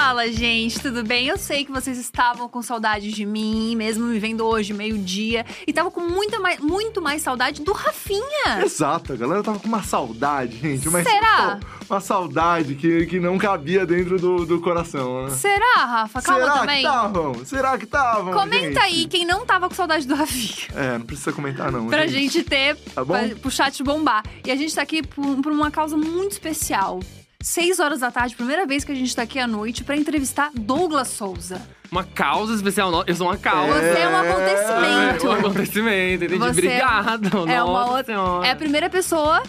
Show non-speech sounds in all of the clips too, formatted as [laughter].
Fala, gente, tudo bem? Eu sei que vocês estavam com saudade de mim, mesmo me vendo hoje, meio-dia, e estavam com muita mais, muito mais saudade do Rafinha. Exato, a galera tava com uma saudade, gente. Mas, Será? pô, uma saudade que, que não cabia dentro do, do coração, né? Será, Rafa? Calma Será também. que estavam? Será que estavam? Comenta gente? aí quem não tava com saudade do Rafinha. É, não precisa comentar, não. Pra gente ter, Tá bom? pra, pro chat bombar. E a gente tá aqui por, por uma causa muito especial. Seis horas da tarde, primeira vez que a gente tá aqui à noite pra entrevistar Douglas Souza. Uma causa especial. Eu sou uma causa. Você é um É acontecimento. um acontecimento, entendi. Você Obrigado. É uma outra. senhora. É a primeira pessoa.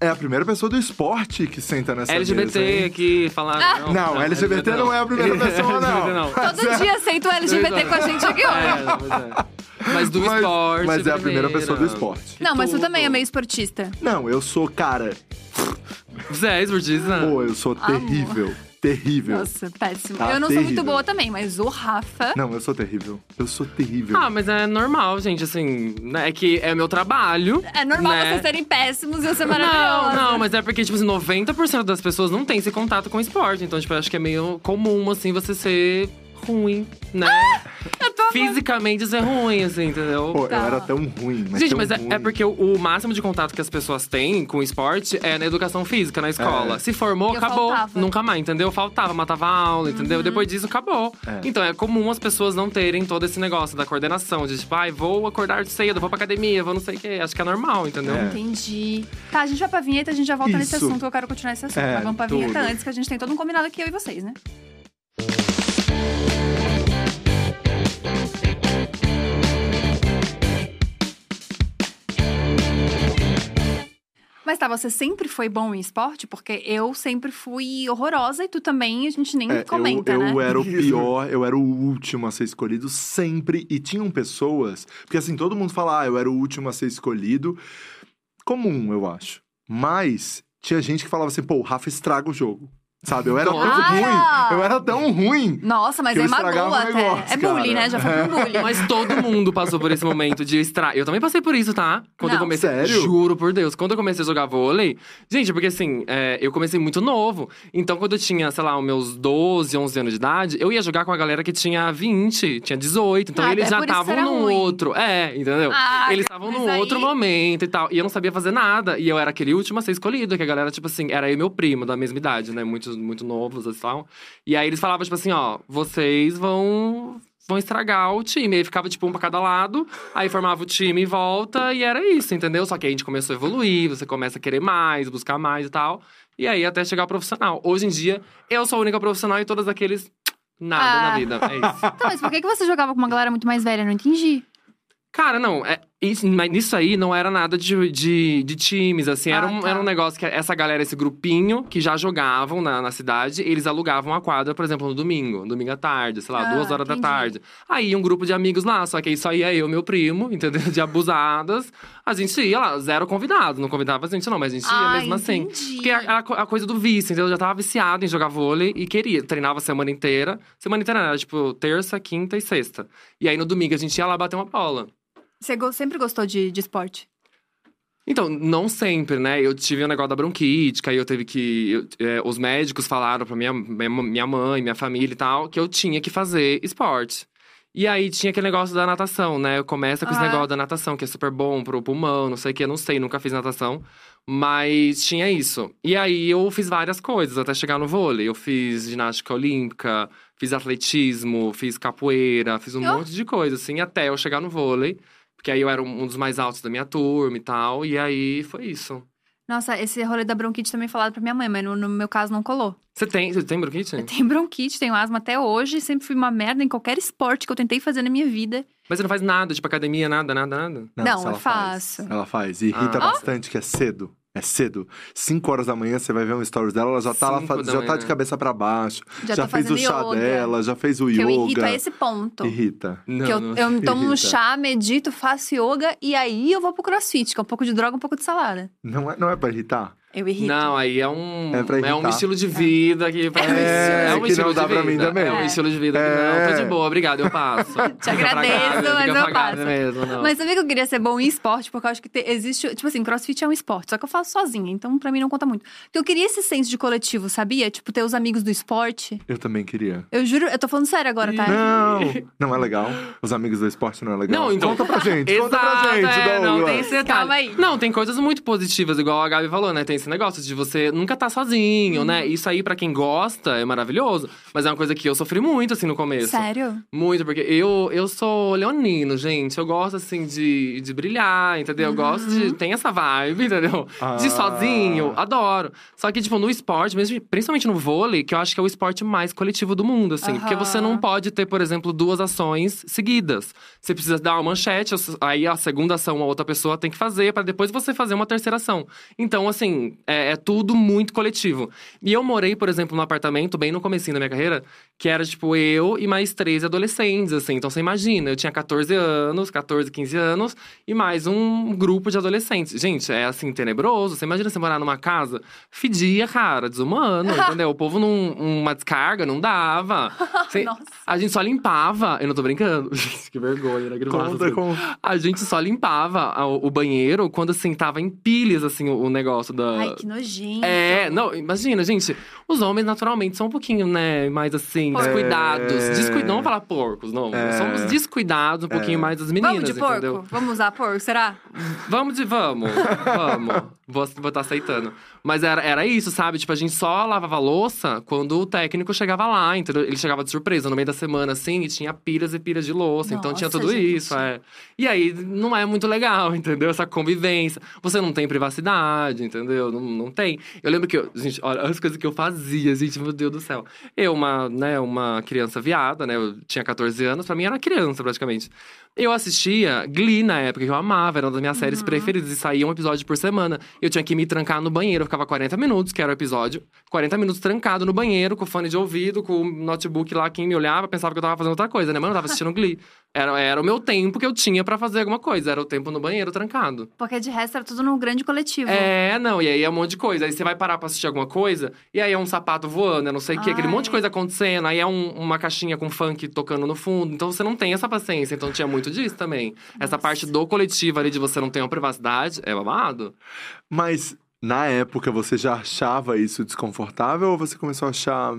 É a primeira pessoa do esporte que senta nessa LGBT mesa, aqui, falar. Ah. Não, LGBT não é a primeira pessoa, [laughs] não. LGBT não. Todo dia aceita o LGBT com a gente aqui hoje. É, pois é. Mas do Mas- esporte. Mas é a primeira pessoa do esporte. Não, mas tu tudo. também é meio esportista. Não, eu sou, cara, Você é esportista? pô, eu sou terrível. Terrível. Nossa, péssimo. Tá eu não sou muito terrível. boa também, mas o Rafa. Não, eu sou terrível. Eu sou terrível. Ah, mas é normal, gente, assim, né? É que é meu trabalho. É normal né? vocês serem péssimos e eu ser Não, maravilhosa. não, mas é porque, tipo assim, 90% das pessoas não tem esse contato com o esporte. Então, tipo, eu acho que é meio comum, assim, você ser ruim, né? Fisicamente ser ruim, assim, entendeu? Pô, Tá. eu era tão ruim, mas Gente, tão mas é, ruim. é porque o, o máximo de contato que as pessoas têm com o esporte é na educação física, na escola. É. Se formou, Eu acabou. faltava. Nunca mais, entendeu? Faltava, matava a aula, entendeu? Depois disso, acabou. É. Então é comum as pessoas não terem todo esse negócio da coordenação, de tipo, ai, vou acordar cedo, vou pra academia, vou não sei o quê. Acho que é normal, entendeu? É. Entendi. Tá, a gente vai pra vinheta, a gente já volta nesse Isso. assunto. Eu quero continuar esse assunto. É, mas vamos pra vinheta tudo. antes, que a gente tem todo um combinado aqui, eu e vocês, né? Mas tá, você sempre foi bom em esporte? Porque eu sempre fui horrorosa e tu também, a gente nem É, comenta, eu, né? eu era o pior, eu era o último a ser escolhido sempre. E tinham pessoas. Porque assim, todo mundo fala, ah, eu era o último a ser escolhido. Comum, eu acho. Mas tinha gente que falava assim, pô, o Rafa estraga o jogo. Sabe? Eu era tão ruim. Eu era tão ruim. Nossa, mas é magoa até. negócio, é bullying, cara. né? Já foi um bullying. Mas todo mundo passou por esse momento de extra. Eu também passei por isso, tá? Quando Não. eu comecei. Sério? Juro por Deus. Quando eu comecei a jogar vôlei. Gente, porque assim, é, eu comecei muito novo. Então, quando eu tinha, sei lá, os meus 12, 11 anos de idade, eu ia jogar com a galera que tinha 20, tinha 18. Então, Ah, eles é já estavam num ruim. outro. É, entendeu? Ah, eles estavam num aí- outro momento e tal. E eu não sabia fazer nada. E eu era aquele último a ser escolhido, que a galera, tipo assim, era eu e meu primo, da mesma idade, né? Muito, muito novos e tal. E aí eles falavam, tipo assim, ó, vocês vão. Vão estragar o time. Aí ficava, tipo, um pra cada lado. Aí formava o time em volta e era isso, entendeu? Só que aí a gente começou a evoluir, você começa a querer mais, buscar mais e tal. E aí até chegar ao profissional. Hoje em dia, eu sou a única profissional e todos aqueles. Nada Ah. na vida. É isso. [laughs] Então, mas por que, que você jogava com uma galera muito mais velha? Eu não entendi. Cara, não, é, isso, mas nisso aí não era nada de, de, de times, assim. Era, Ah, um, tá. era um negócio que essa galera, esse grupinho que já jogavam na, na cidade, eles alugavam a quadra, por exemplo, no domingo, domingo à tarde, sei lá, Ah, duas horas entendi. da tarde. Aí um grupo de amigos lá, só que aí só ia eu, meu primo, [laughs] entendeu? De abusadas. A gente ia lá, zero convidado, não convidava a gente não, mas a gente ia Ah, mesmo assim. entendi. Porque era a coisa do vício, entendeu? Eu já tava viciado em jogar vôlei e queria. Treinava a semana inteira. Semana inteira era, tipo, terça, quinta e sexta. E aí no domingo a gente ia lá bater uma bola. Você sempre gostou de, de esporte? Então, não sempre, né? Eu tive o negócio da bronquite, que aí eu teve que. eu- é, os médicos falaram pra minha, minha mãe, minha família e tal, que eu tinha que fazer esporte. E aí tinha aquele negócio da natação, né? Começa com esse Ah. negócio da natação, que é super bom pro pulmão, não sei o que, eu não sei, nunca fiz natação. Mas tinha isso. E aí eu fiz várias coisas até chegar no vôlei. Eu fiz ginástica olímpica, fiz atletismo, fiz capoeira, fiz um Oh. monte de coisa, assim, até eu chegar no vôlei. Porque aí eu era um dos mais altos da minha turma e tal. E aí foi isso. Nossa, esse rolê da bronquite também falaram pra minha mãe, mas no, no meu caso não colou. Você tem, você tem bronquite? Eu tenho bronquite, tenho asma até hoje, sempre fui uma merda em qualquer esporte que eu tentei fazer na minha vida. Mas você não faz nada, tipo academia, nada, nada, nada? Não, se eu ela faz. faço. Ela faz. E irrita Ah. bastante, que é cedo. É cedo. 5 horas da manhã, você vai ver um stories dela, ela já tá lá, já tá de cabeça pra baixo. Já, Já, tô fez o chá yoga. dela, já fez o Que eu yoga. irrito a esse ponto. Irrita. Não, que eu, não. eu tomo um Irrita. chá, medito, faço yoga e aí eu vou pro crossfit, que é um pouco de droga, um pouco de salada. Não é, não é pra irritar? Eu irrito. Não, aí é um, É pra é um estilo de vida que pra É mim um É, é um que estilo não dá de pra mim vida. também. É um É. estilo de vida que É. não, tô de boa, obrigado, eu passo. [laughs] Te agradeço, mas eu passo. mesmo, não. Mas sabia que eu queria ser bom em esporte? Porque eu acho que te- existe. Tipo assim, crossfit é um esporte, só que eu faço sozinha, então pra mim não conta muito. Porque eu queria esse senso de coletivo, sabia? Tipo, ter os amigos do esporte. Eu também queria. Eu juro, eu tô falando sério agora, tá? Não, não é legal. Os amigos do esporte não é legal. Não, então- Conta pra gente, conta pra Exato, gente, é, não, tem esse detalhe. Calma aí. Não, tem coisas muito positivas, igual a Gabi falou, né? Tem esse negócio de você nunca tá sozinho, né? Uhum. Isso aí, pra quem gosta, é maravilhoso. Mas é uma coisa que eu sofri muito, assim, no começo. Sério? Muito, porque eu, eu sou leonino, gente. Eu gosto, assim, de, de brilhar, entendeu? Eu gosto de. Tem essa vibe, entendeu? De Ah. sozinho, adoro. Só que, tipo, no esporte, mesmo, principalmente no vôlei, que eu acho que é o esporte mais coletivo do mundo, assim. Porque Aham. você não pode ter, por exemplo, duas ações seguidas. Você precisa dar uma manchete, aí a segunda ação a outra pessoa tem que fazer, pra depois você fazer uma terceira ação. Então, assim, é, é tudo muito coletivo. E eu morei, por exemplo, num apartamento, bem no comecinho da minha carreira, que era, tipo, eu e mais três adolescentes, assim. Então, você imagina, eu tinha 14 anos, 14, 15 anos, e mais um grupo de adolescentes. Gente, é, assim, tenebroso. Você imagina você morar numa casa, fedia, cara, desumano, [laughs] entendeu? O povo num uma descarga não dava. [laughs] Você- Nossa. a gente só limpava. Eu não tô brincando. [laughs] Gente, que vergonha, né? Conta assim. com. A gente só limpava o banheiro quando, assim, tava em pilhas, assim, o, o negócio da. Ai, que nojento. É, não, imagina, gente, os homens naturalmente são um pouquinho, né, mais assim, Porcos. descuidados. É. Descui... Não vou falar porcos, não. É. Somos descuidados um pouquinho É. mais das meninas, Vamos de porco? entendeu? Vamos usar porco, será? Vamos de vamos, vamos. [laughs] Vou, vou tá aceitando. Mas era, era isso, sabe? Tipo, a gente só lavava louça quando o técnico chegava lá, entendeu? Ele chegava de surpresa no meio da semana, assim, e tinha pilhas e pilhas de louça. então tinha Nossa, tudo gente. isso, é. E aí, não é muito legal, [laughs] entendeu? Essa convivência. Você não tem privacidade, entendeu? Não, não tem. Eu lembro que, eu, gente, olha as coisas que eu fazia, gente, meu Deus do céu. Eu, uma, né, uma criança viada, né? Eu tinha 14 anos, pra mim era criança, praticamente. Eu assistia Glee na época, que eu amava, era uma das minhas séries preferidas, e saía um episódio por semana. Eu tinha que me trancar no banheiro, eu ficava 40 minutos, que era o episódio, 40 minutos trancado no banheiro, com fone de ouvido, com o notebook lá, quem me olhava pensava que eu tava fazendo outra coisa, né? Mas eu tava assistindo Glee. Era, era o meu tempo que eu tinha pra fazer alguma coisa, era o tempo no banheiro trancado. Porque de resto era tudo num grande coletivo. É, não, e aí é um monte de coisa. Aí você vai parar pra assistir alguma coisa, e aí é um sapato voando, é não sei o quê, aquele monte de coisa acontecendo, aí é um- uma caixinha com funk tocando no fundo. Então você não tem essa paciência. Então tinha muito disso também. Essa Nossa. parte do coletivo ali de você não ter uma privacidade é babado. Mas na época você já achava isso desconfortável ou você começou a achar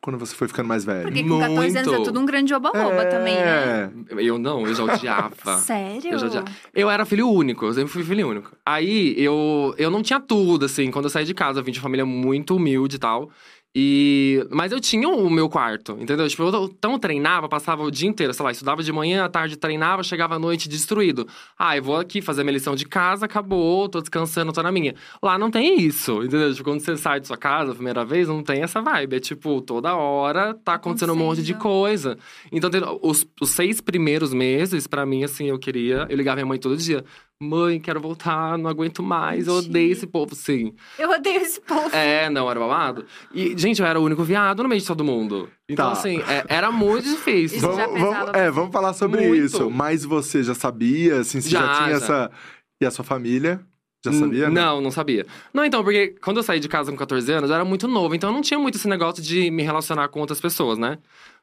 quando você foi ficando mais velho? Porque com 14 anos é tudo um grande oba-oba também, né? É. Eu não, eu já odiava. [laughs] Sério? Eu, já, já- eu era filho único, eu sempre fui filho único. Aí eu, eu não tinha tudo, assim, quando eu saí de casa, eu vim de uma família muito humilde e tal. E, mas eu tinha o meu quarto, entendeu? Tipo, eu então treinava, passava o dia inteiro, sei lá, estudava de manhã, à tarde treinava, chegava à noite destruído. Ah, eu vou aqui fazer minha lição de casa, acabou, tô descansando, tô na minha. Lá não tem isso, entendeu? Tipo, quando você sai de sua casa a primeira vez, não tem essa vibe. É tipo, toda hora tá acontecendo um monte de coisa. Então, os, os seis primeiros meses, pra mim, assim, eu queria. Eu ligava minha mãe todo dia. Mãe, quero voltar, não aguento mais, eu odeio esse povo, sim. Eu odeio esse povo. É, não, era babado. E, gente, eu era o único viado no meio de todo mundo. Então, Tá. assim, é- era muito difícil. Isso Vamos, vamos- é, você. vamos falar sobre Muito. isso. Mas você já sabia, assim, você já, Já, tinha já. essa. E a sua família? Já sabia? né? Não, não sabia. Não, então, porque quando eu saí de casa com 14 anos, eu era muito novo. Então, eu não tinha muito esse negócio de me relacionar com outras pessoas, né?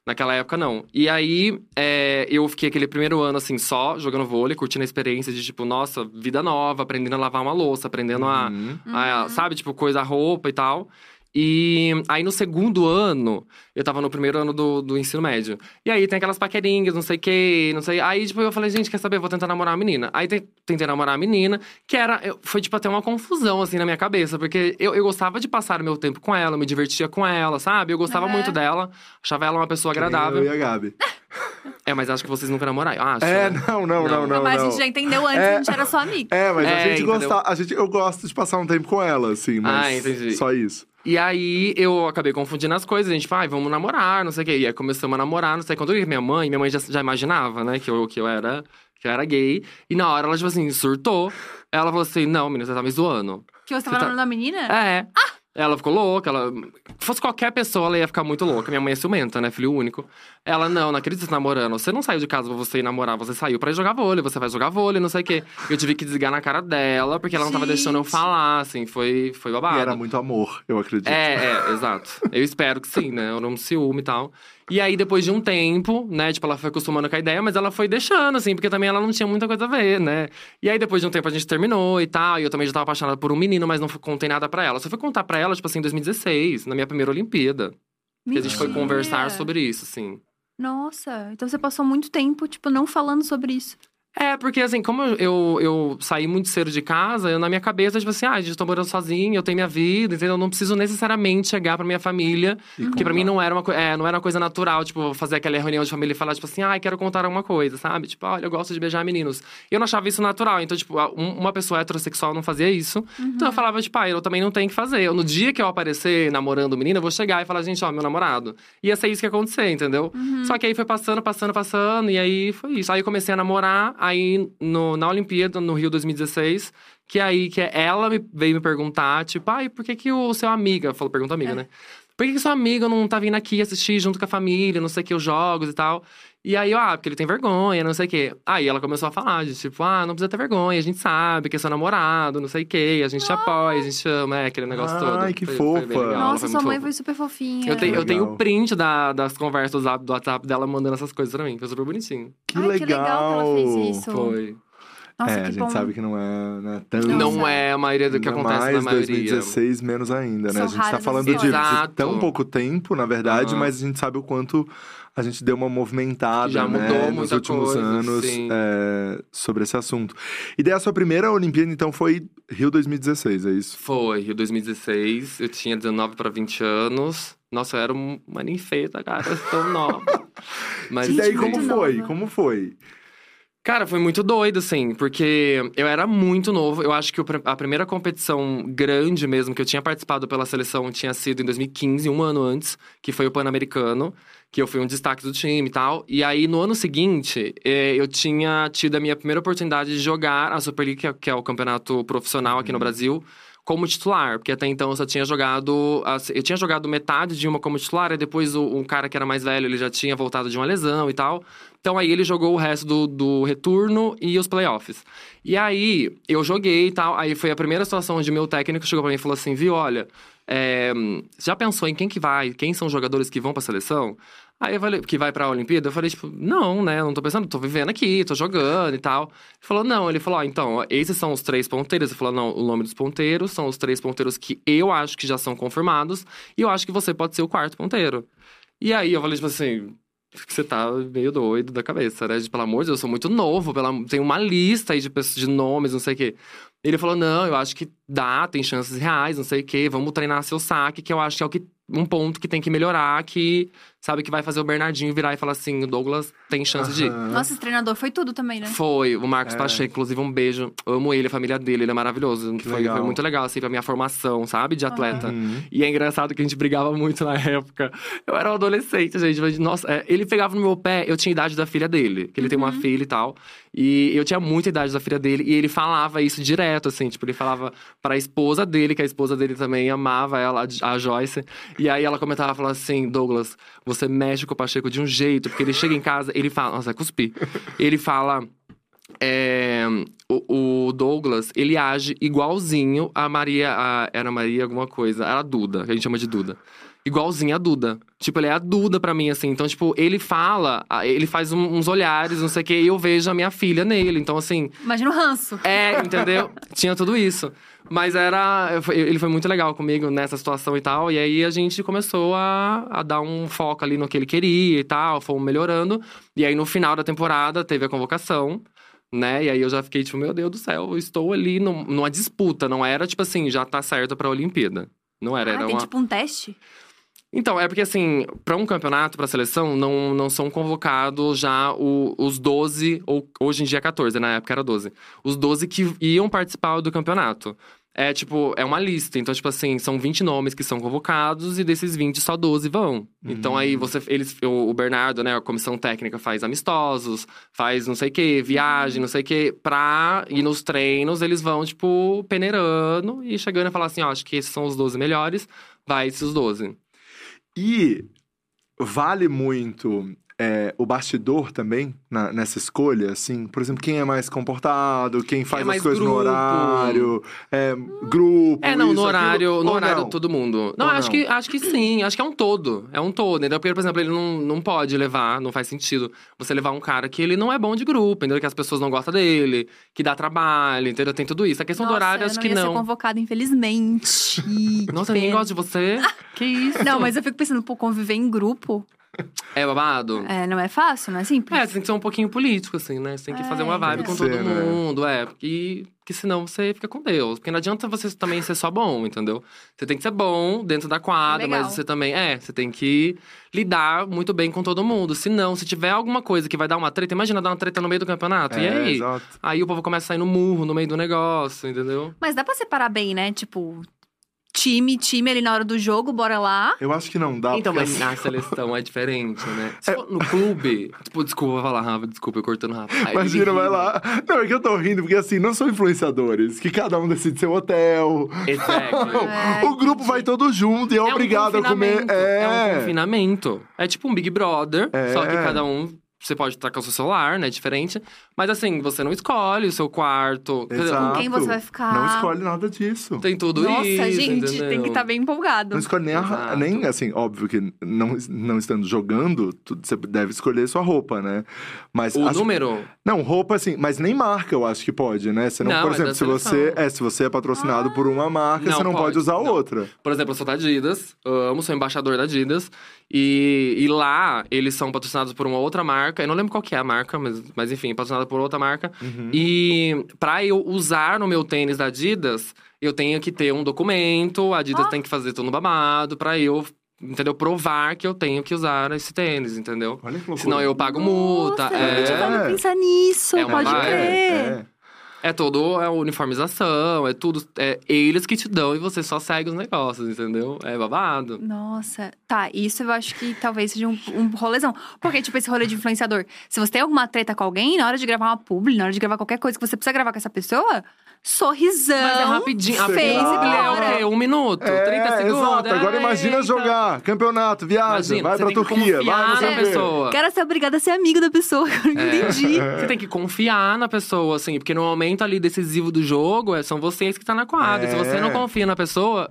Naquela época, não. E aí, é, eu fiquei aquele primeiro ano, assim, só jogando vôlei, curtindo a experiência de, tipo, nossa, vida nova, aprendendo a lavar uma louça, aprendendo a, Uhum. a- sabe, tipo, coisa, roupa e tal. E aí, no segundo ano, eu tava no primeiro ano do, do ensino médio. E aí, tem aquelas paquerinhas, não sei o quê, não sei. Aí, tipo, eu falei, gente, quer saber? Vou tentar namorar a menina. Aí, te- tentei namorar a menina, que era. eu- foi, tipo, até uma confusão, assim, na minha cabeça. Porque eu, eu gostava de passar o meu tempo com ela, eu me divertia com ela, sabe? Eu gostava muito dela, achava ela uma pessoa agradável. Eu e a Gabi. [laughs] É, mas acho que vocês nunca namoraram. Eu acho. É, né? não, não, não, Não. não. mas não. a gente já entendeu antes, É. a gente era só amigo. É, mas a É, gente entendeu? gosta. A gente, eu gosto de passar um tempo com ela, assim, mas Ah, entendi. só isso. E aí eu acabei confundindo as coisas. A gente falou, ai, vamos namorar, não sei o quê. E aí começamos a namorar, não sei quando eu ia minha mãe, minha mãe já, já imaginava, né, que eu, que eu era. Que eu era gay. E na hora ela, tipo assim, surtou. Ela falou assim: não, menina, você tá me zoando. Que você tava Você tá- namorando a menina? É. Ela ficou louca, ela. Se fosse qualquer pessoa, ela ia ficar muito louca. Minha mãe é ciumenta, né? Filho único. Ela, não, não acredito que você tá namorando. Você não saiu de casa pra você ir namorar, você saiu pra ir jogar vôlei, você vai jogar vôlei, não sei o quê. Eu tive que desligar na cara dela, porque ela não tava deixando eu falar, assim, foi, foi babado. E era muito amor, eu acredito. É, é, exato. Eu espero que sim, né? Eu não ciúme e tal. E aí, depois de um tempo, né? Tipo, ela foi acostumando com a ideia, mas ela foi deixando, assim, porque também ela não tinha muita coisa a ver, né? E aí, depois de um tempo, a gente terminou e tal. E eu também já tava apaixonada por um menino, mas não contei nada pra ela. Só fui contar pra ela, tipo assim, em 2016, na minha primeira Olimpíada. Que a gente foi Mentira. conversar sobre isso, assim. Nossa, então você passou muito tempo, tipo, não falando sobre isso. É, porque assim, como eu, eu, eu saí muito cedo de casa, eu na minha cabeça, tipo assim, ah, gente, tô morando sozinho, eu tenho minha vida, entendeu? Eu não preciso necessariamente chegar pra minha família. E Porque pra mim não era, uma, é, não era uma coisa natural, tipo, fazer aquela reunião de família e falar, tipo assim, ai, quero contar alguma coisa, sabe? Tipo, olha, eu gosto de beijar meninos. Eu não achava isso natural. Então, tipo, um- uma pessoa heterossexual não fazia isso. Então eu falava, tipo, ah, eu também não tenho que fazer. Eu, no dia que eu aparecer namorando o menino, eu vou chegar e falar, gente, ó, meu namorado. Ia ser isso que ia acontecer, entendeu? Só que aí foi passando, passando, passando, e aí foi isso. Aí eu comecei a namorar, aí no, na Olimpíada, no Rio 2016. Que aí, que ela me, veio me perguntar, tipo, ai, por que que o seu amiga... Falou, pergunta amiga, né? Por que, que seu amigo não tá vindo aqui assistir junto com a família, não sei o que, os jogos e tal? E aí, ah, porque ele tem vergonha, não sei o quê. Aí ela começou a falar, de tipo, ah, não precisa ter vergonha, a gente sabe que é seu namorado, não sei o quê, a gente te apoia, a gente ama, é, aquele negócio todo. Ai, que Foi- foi fofa. legal, ela Nossa, foi sua mãe fofa. foi super fofinha. Eu tenho, eu tenho Legal. o print da- das conversas do WhatsApp- dela mandando essas coisas pra mim, foi super bonitinho. Que Ai, legal. que legal que ela fez isso. Foi. Nossa, é, que a gente bom. sabe que não é, não é tão. Não é a maioria do que acontece mais na maioria. 2016 menos ainda, né? São a gente tá falando de, de tão pouco tempo, na verdade, Aham. mas a gente sabe o quanto a gente deu uma movimentada, Já né, mudou nos últimos coisa, anos é, sobre esse assunto. E daí a sua primeira Olimpíada, então, foi Rio 2016, é isso? Foi, Rio 2016, eu tinha 19 pra 20 anos. Nossa, eu era um- uma ninfeta, cara, eu tão nova. [laughs] Mas, e daí, Gente, como foi? nova. Como foi? Cara, foi muito doido, assim, porque eu era muito novo. Eu acho que a primeira competição grande mesmo que eu tinha participado pela seleção tinha sido em 2015, um ano antes, que foi o Pan-Americano, que eu fui um destaque do time e tal. E aí, no ano seguinte, eh, eu tinha tido a minha primeira oportunidade de jogar a Super League, que é- que é o campeonato profissional aqui no Brasil. Como titular, porque até então eu só tinha jogado. Eu tinha jogado metade de uma como titular, e depois o, um cara que era mais velho ele já tinha voltado de uma lesão e tal. Então aí ele jogou o resto do, do retorno e os playoffs. E aí eu joguei e tal. Aí foi a primeira situação onde meu técnico chegou pra mim e falou assim: viu, olha, é, já pensou em quem que vai? Quem são os jogadores que vão pra seleção? Aí eu falei, que vai pra Olimpíada? Eu falei, tipo, não, né? Eu não tô pensando, tô vivendo aqui, tô jogando e tal. Ele falou, não. Ele falou, ó, então, esses são os três ponteiros. Ele falou, não, o nome dos ponteiros são os três ponteiros que eu acho que já são confirmados. E eu acho que você pode ser o quarto ponteiro. E aí eu falei, tipo assim, você tá meio doido da cabeça, né? Pelo amor de Deus, eu sou muito novo, pela... tem uma lista aí de, pessoas, de nomes, não sei o quê. Ele falou, não, eu acho que dá, tem chances reais, não sei o quê, vamos treinar seu saque, que eu acho que é o que, um ponto que tem que melhorar, que sabe que vai fazer o Bernardinho virar e falar assim, o Douglas tem chance de ir. Aham. Nossa, esse treinador foi tudo também, né? Foi, o Marcos É. Pacheco, inclusive um beijo. Amo ele, a família dele, ele é maravilhoso. Foi, foi muito legal, assim, pra minha formação, sabe, de atleta. Uhum. E é engraçado que a gente brigava muito na época. Eu era um adolescente, gente. Mas, nossa, é, ele pegava no meu pé, eu tinha a idade da filha dele. Que ele tem uma filha e tal. E eu tinha muita idade da filha dele. E ele falava isso direto, assim. Tipo, ele falava pra esposa dele, que a esposa dele também amava ela, a Joyce. E aí ela comentava, falava assim, Douglas, você mexe com o Pacheco de um jeito. Porque ele chega em casa, ele fala… Nossa, cuspi. Ele fala… É, o, o Douglas, ele age igualzinho a Maria. a- era Maria alguma coisa. Era a Duda, que a gente chama de Duda. Igualzinho a Duda. Tipo, ele é a Duda pra mim, assim. Então, tipo, ele fala, ele faz um- uns olhares, não sei o quê, e eu vejo a minha filha nele. Então, assim, Imagina o ranço. é, entendeu? [laughs] Tinha tudo isso. Mas era. Ele foi muito legal comigo nessa situação e tal. E aí a gente começou a, a dar um foco ali no que ele queria e tal, fomos melhorando. E aí no final da temporada teve a convocação. Né? E aí eu já fiquei tipo, meu Deus do céu, eu estou ali num- numa disputa. Não era tipo assim, já tá certo pra Olimpíada. Não era, Ah, era tem uma. tipo um teste? Então, é porque assim, pra um campeonato, pra seleção, não, não são convocados já o- os 12, ou hoje em dia é 14, na época era 12. Os 12 que iam participar do campeonato. é tipo, é uma lista. Então, tipo assim, são 20 nomes que são convocados e desses 20, só 12 vão. Então aí você, eles, o, Bernardo, né, a comissão técnica faz amistosos, faz não sei o quê, viagem, não sei o quê, pra ir nos treinos, eles vão, tipo, peneirando e chegando a falar assim, ó, acho que esses são os 12 melhores, vai esses 12. E vale muito é, o bastidor também na- nessa escolha, assim? Por exemplo, quem é mais comportado, quem faz as mais coisas no grupo. horário, é, grupo. É, não, isso, no horário, aquilo, no ou horário não? todo mundo. Não, Ou acho não? que acho que sim, acho que é um todo. É um todo, entendeu? Porque, por exemplo, ele não, não pode levar, não faz sentido você levar um cara que ele não é bom de grupo, entendeu? Que as pessoas não gostam dele, que dá trabalho, entendeu? Tem tudo isso. A questão do Nossa, horário, eu acho não que ia ser não. convocada, infelizmente. [laughs] Nossa, Que ninguém gosta de você? [laughs] que isso? Não, mas eu fico pensando, pô, conviver em grupo É babado? é, não é fácil, não é simples. É, você tem que ser um pouquinho político, assim, né? Você tem que É, fazer uma vibe tem com que todo ser, né? mundo, é. Porque, porque senão você fica com Deus. Porque não adianta você também ser só bom, entendeu? Você tem que ser bom dentro da quadra, Legal. mas você também. É, você tem que lidar muito bem com todo mundo. Se não, se tiver alguma coisa que vai dar uma treta, imagina dar uma treta no meio do campeonato. e É, aí? exato. Aí o povo começa a sair no murro, no meio do negócio, entendeu? Mas dá pra separar bem, né? Tipo, time, time ali na hora do jogo, bora lá. Eu acho que não dá. Então, mas assim- na [laughs] seleção é diferente, né? Se for no clube. Tipo, desculpa, vou falar rápido, desculpa, eu cortando rápido. Imagina, vai lá. Não, é que eu tô rindo, porque assim, não são influenciadores, que cada um decide seu hotel. Exactly. É, [laughs] o grupo vai todo junto e é, um obrigado a comer. confinamento, É. um confinamento. É tipo um Big Brother, É. só que cada um. Você pode estar com o seu celular, né? Diferente. Mas assim, você não escolhe o seu quarto. Exato. Com quem você vai ficar? Não escolhe nada disso. Tem tudo Nossa, isso. gente, entendeu? tem que estar bem empolgado. Não escolhe nem, a, nem assim, óbvio que não, não estando jogando, tu- você deve escolher sua roupa, né? Mas O acho- número. Não, roupa assim, mas nem marca eu acho que pode, né? Você não, Não, por é exemplo, da se você, é, se você é patrocinado por uma marca, Não você não pode, pode, usar não. outra. Por exemplo, eu sou da Adidas, amo, sou embaixador da Adidas. E, e lá, eles são patrocinados por uma outra marca. Eu não lembro qual que é a marca, mas, mas enfim, patrocinado por outra marca. Uhum. E pra eu usar no meu tênis da Adidas, eu tenho que ter um documento, a Adidas Ah. tem que fazer todo no babado pra eu, entendeu? Provar que eu tenho que usar esse tênis, entendeu? Olha que loucura. Senão eu pago multa. Nossa, é, eu não pensar nisso, É pode crer. É, é todo é uniformização, é tudo. É eles que te dão e você só segue os negócios, entendeu? É babado. Nossa, tá, isso eu acho que talvez seja um, um rolezão. Porque, tipo, esse rolê de influenciador, se você tem alguma treta com alguém, na hora de gravar uma publi, na hora de gravar qualquer coisa que você precisa gravar com essa pessoa, sorrisão. Mas é rapidinho. A Face, publi é o bora. quê? Um minuto, É, 30 segundos. exato. Agora É, imagina eita. jogar, campeonato, Imagina, vai pra Turquia, vai não sei na pessoa. Quero ser obrigada a ser amigo da pessoa, [laughs] eu não É. entendi. Você tem que confiar na pessoa, assim, porque no momento ali decisivo do jogo, é, são vocês que estão na quadra. É. Se você não confia na pessoa,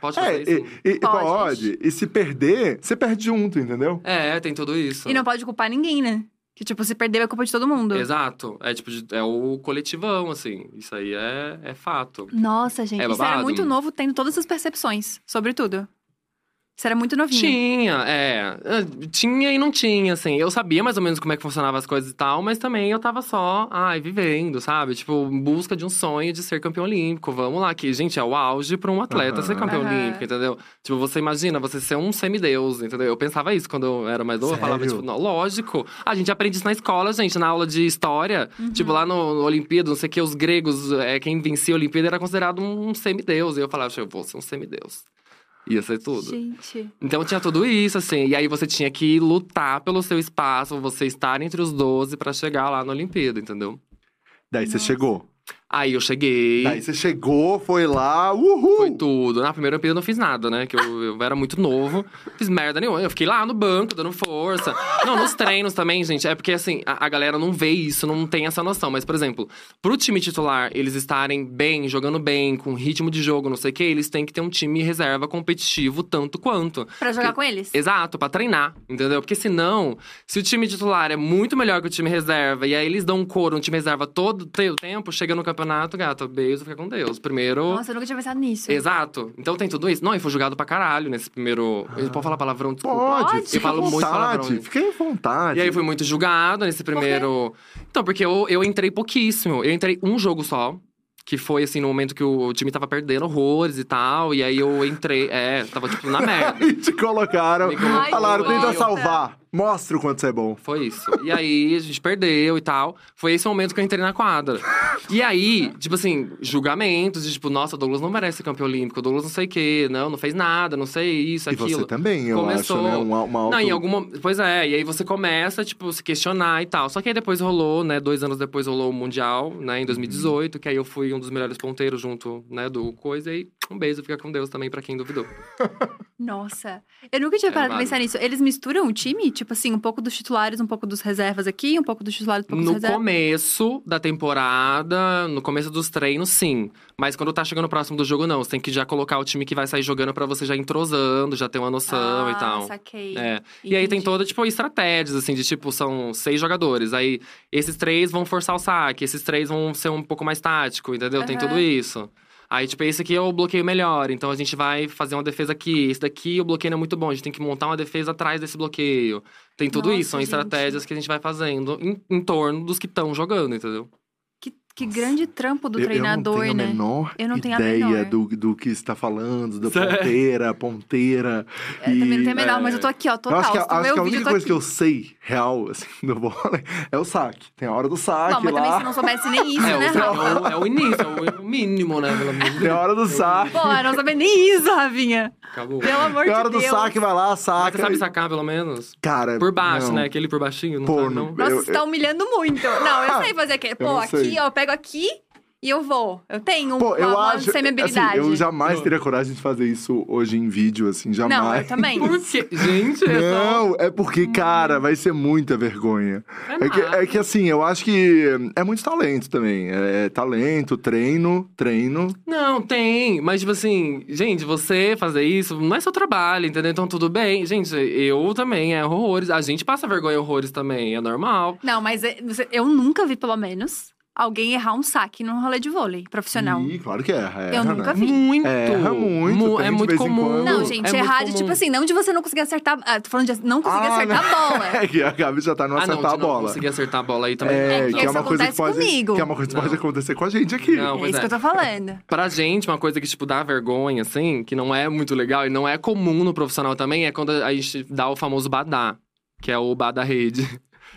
pode É, fazer e, isso. e- e Pode. pode. E se perder, você perde junto, entendeu? É, tem tudo isso. E não pode culpar ninguém, né? Que, tipo, se perder é culpa de todo mundo. Exato. É tipo, é o coletivão, assim. Isso aí é, é fato. Nossa, gente, É isso era muito novo, tendo todas essas percepções sobre tudo. Isso era muito novinho. Tinha, é. É, Tinha e não tinha, assim. Eu sabia mais ou menos como é que funcionava as coisas e tal, mas também eu tava só, ai, vivendo, sabe? Tipo, em busca de um sonho de ser campeão olímpico. Vamos lá, que, gente, é o auge pra um atleta ser Aham. campeão Aham. olímpico, entendeu? Tipo, você imagina, você ser um semideus, entendeu? Eu pensava isso quando eu era mais novo. Eu falava, tipo, não, lógico. A gente aprende isso na escola, gente, na aula de história. Tipo, lá no, no Olimpíada, não sei o que, os gregos, é, quem vencia a Olimpíada era considerado um semideus. E eu falava, eu vou ser um semideus. Ia ser tudo. Gente. Então tinha tudo isso, assim. E aí você tinha que lutar pelo seu espaço, você estar entre os 12 pra chegar lá na Olimpíada, entendeu? Daí você Nossa. chegou. Aí eu cheguei. Daí você chegou, foi lá, uhul! Foi tudo. Na primeira Olimpíada eu não fiz nada, né? Que eu, eu era muito novo. Fiz merda nenhuma. Eu fiquei lá no banco, dando força. Não, nos treinos também, gente. É porque, assim, a, a galera não vê isso, não tem essa noção. Mas, por exemplo, pro time titular, eles estarem bem, jogando bem, com ritmo de jogo, não sei o quê, eles têm que ter um time reserva competitivo tanto quanto. Pra jogar com eles? Exato, pra treinar, entendeu? Porque senão, se o time titular é muito melhor que o time reserva, e aí eles dão um couro no time reserva todo o tempo, chega no campeonato, gato, beijo, fica com Deus. Primeiro. Nossa, eu nunca tinha pensado nisso. Exato. Então tem tudo isso. Não, e foi jogado pra caralho nesse primeiro. Eu Pode falar palavrão, desculpa. Pode, Eu falo à muito vontade, palavrão. fica à vontade. E aí foi muito julgado nesse primeiro. Então, porque eu, eu entrei pouquíssimo. Eu entrei um jogo só. Que foi, assim, no momento que o time tava perdendo horrores e tal. E aí eu entrei. É, tava, tipo, na [laughs] merda. E te colocaram, Me colocaram. falaram, tenta salvar. Mostra o quanto você é bom. Foi isso. E aí, a gente perdeu e tal. Foi esse momento que eu entrei na quadra. E aí, tipo assim, julgamentos de tipo, nossa, o Douglas não merece ser campeão olímpico, o Douglas não sei o quê, não, não fez nada, não sei isso, E aquilo. você também, eu Começou- acho, né? Uma, uma auto... Não, em alguma. Pois é, e aí você começa, tipo, se questionar e tal. Só que aí depois rolou, né? Dois anos depois rolou o Mundial, né? Em 2018, que aí eu fui um dos melhores ponteiros junto, né, do coisa. E um beijo, fica com Deus também pra quem duvidou. [laughs] Nossa. Eu nunca tinha É, parado vale. pensar nisso. Eles misturam o time? Tipo assim, um pouco dos titulares, um pouco dos reservas aqui, um pouco dos titulares, um pouco dos No reservas. começo da temporada, no começo dos treinos, sim. Mas quando tá chegando próximo do jogo, não. Você tem que já colocar o time que vai sair jogando pra você já entrosando, já ter uma noção ah, e tal. saquei. É. E aí tem toda, tipo, estratégias, assim, de tipo, são seis jogadores. Aí esses três vão forçar o saque, esses três vão ser um pouco mais tático, entendeu? Tem Aham. tudo isso. Aí, tipo, esse aqui é o bloqueio melhor. Então a gente vai fazer uma defesa aqui. Esse daqui, o bloqueio não é muito bom. A gente tem que montar uma defesa atrás desse bloqueio. Tem tudo Nossa, isso. São gente. estratégias que a gente vai fazendo em, em torno dos que estão jogando, entendeu? Que, grande trampo do Eu- treinador, eu não tenho né? a menor Eu não tenho a ideia menor. do, do que você tá falando, da Sério? ponteira, ponteira. Eu também não e- tenho a menor, é. mas eu tô aqui, ó, Eu total. acho que, a- acho que a eu única coisa aqui. que eu sei, real, assim, do vôlei, [laughs] é o saque. Tem a hora do saque Não, mas também lá. se não soubesse nem isso, é, né, o, Rafa? é, o, é o início, é o mínimo, né? Pelo de Tem Deus. a hora do saque. Pô, eu não sabia nem isso, Rafinha. Acabou. Pelo amor Tem de a hora do Deus. saque, vai lá, Mas saca. você sabe sacar, pelo menos? Cara. Por baixo, não. né? Aquele por baixinho, não Pô, sabe, não-? Nossa, Eu- você tá humilhando muito. Não, eu sei fazer aqui. Pô, aqui, ó, eu pego aqui e eu vou. Eu tenho Pô, uma, eu uma acho. Assim, semi-habilidade. eu jamais teria coragem de fazer isso hoje em vídeo, assim, Não, jamais. eu também. [laughs] Por quê? Gente, é. Não, é porque, cara, vai ser muita vergonha. É É que, é que, assim, eu acho que é muito talento também. É talento, treino, treino. Não, tem. Mas, tipo assim, gente, você fazer isso não é seu trabalho, entendeu? Então tudo bem. Gente, eu também erro horrores. A gente passa vergonha horrores também, é normal. Não, mas é- eu nunca vi, pelo menos, alguém errar um saque num rolê de vôlei profissional. Ih, claro que erra. Eu erra, nunca né? vi. Muito. Erra muito, Mu- é muito comum. quando. Não, É gente, muito errar de tipo assim, não de você não conseguir acertar. Ah, tô falando de não conseguir Ah, acertar não. a bola. [laughs] É que a Gabi já tá no Ah, não, acertar a de não bola. conseguir acertar a bola aí também. É, É que que é uma coisa que pode. comigo. Que é uma coisa que pode Não. acontecer com a gente aqui. Não, É isso é. que eu tô falando. [laughs] Pra gente, uma coisa que, tipo, dá vergonha, assim, que não é muito legal e não é comum no profissional também, é quando a gente dá o famoso badá, que é o bar da rede.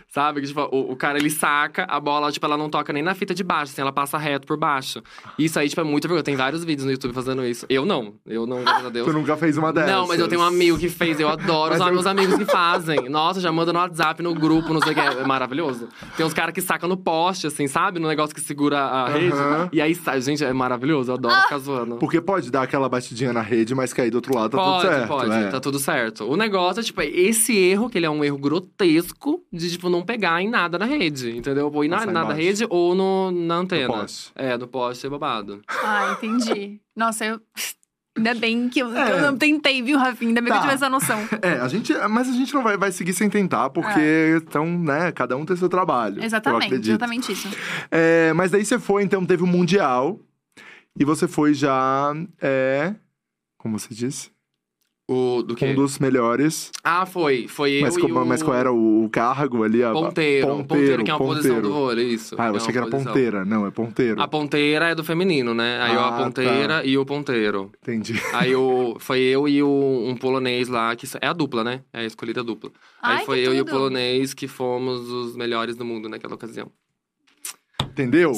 Sabe? Que, tipo, o, o cara, ele saca a bola, tipo, ela não toca nem na fita de baixo, assim, ela passa reto por baixo. Isso aí, tipo, é muito vergonha. Tem vários vídeos no YouTube fazendo isso. Eu não. Eu não, graças a Deus. Tu nunca fez uma dessas. Não, mas eu tenho um amigo que fez, eu adoro [laughs] os eu- meus amigos que fazem. Nossa, já manda no WhatsApp, no grupo, não sei o que, é maravilhoso. Tem uns caras que sacam no poste, assim, sabe? No negócio que segura a rede. Aham. E aí sai, gente, é maravilhoso, eu adoro Ah! ficar zoando. Porque pode dar aquela batidinha na rede, mas cair do outro lado tá pode, tudo certo. pode, é. tá tudo certo. O negócio é, tipo, esse erro, que ele é um erro grotesco, de, tipo, não pegar em nada na rede, entendeu? Ou ir na, Passar na rede ou no, na antena. poste. É, no poste é babado. Ah, entendi. Nossa, eu. Ainda bem que eu, que É. eu não tentei, viu, Rafinha? Ainda bem que Tá. eu tive essa noção. [laughs] É, a gente, mas a gente não vai, vai seguir sem tentar, porque então, né, cada um tem seu trabalho. Exatamente, exatamente isso. É, mas daí você foi, então teve o Mundial. E você foi já. É, como você disse? O do? Um dos melhores. Ah, foi. Foi eu Mas, e como- o... mas qual era o, o cargo ali? A, Ponteiro. Ponteiro, Ponteiro, que é uma posição ponteiro. do vôlei, isso. Ah, eu é achei que era posição. ponteira. Não, é ponteiro. A ponteira é do feminino, né? Aí eu Ah, a ponteira e o ponteiro. Entendi. Aí o, [laughs] foi eu e o, um polonês lá, que é a dupla, né? É a escolhida dupla. Ai, Aí foi eu e o tudo. polonês que fomos os melhores do mundo naquela ocasião. Entendeu?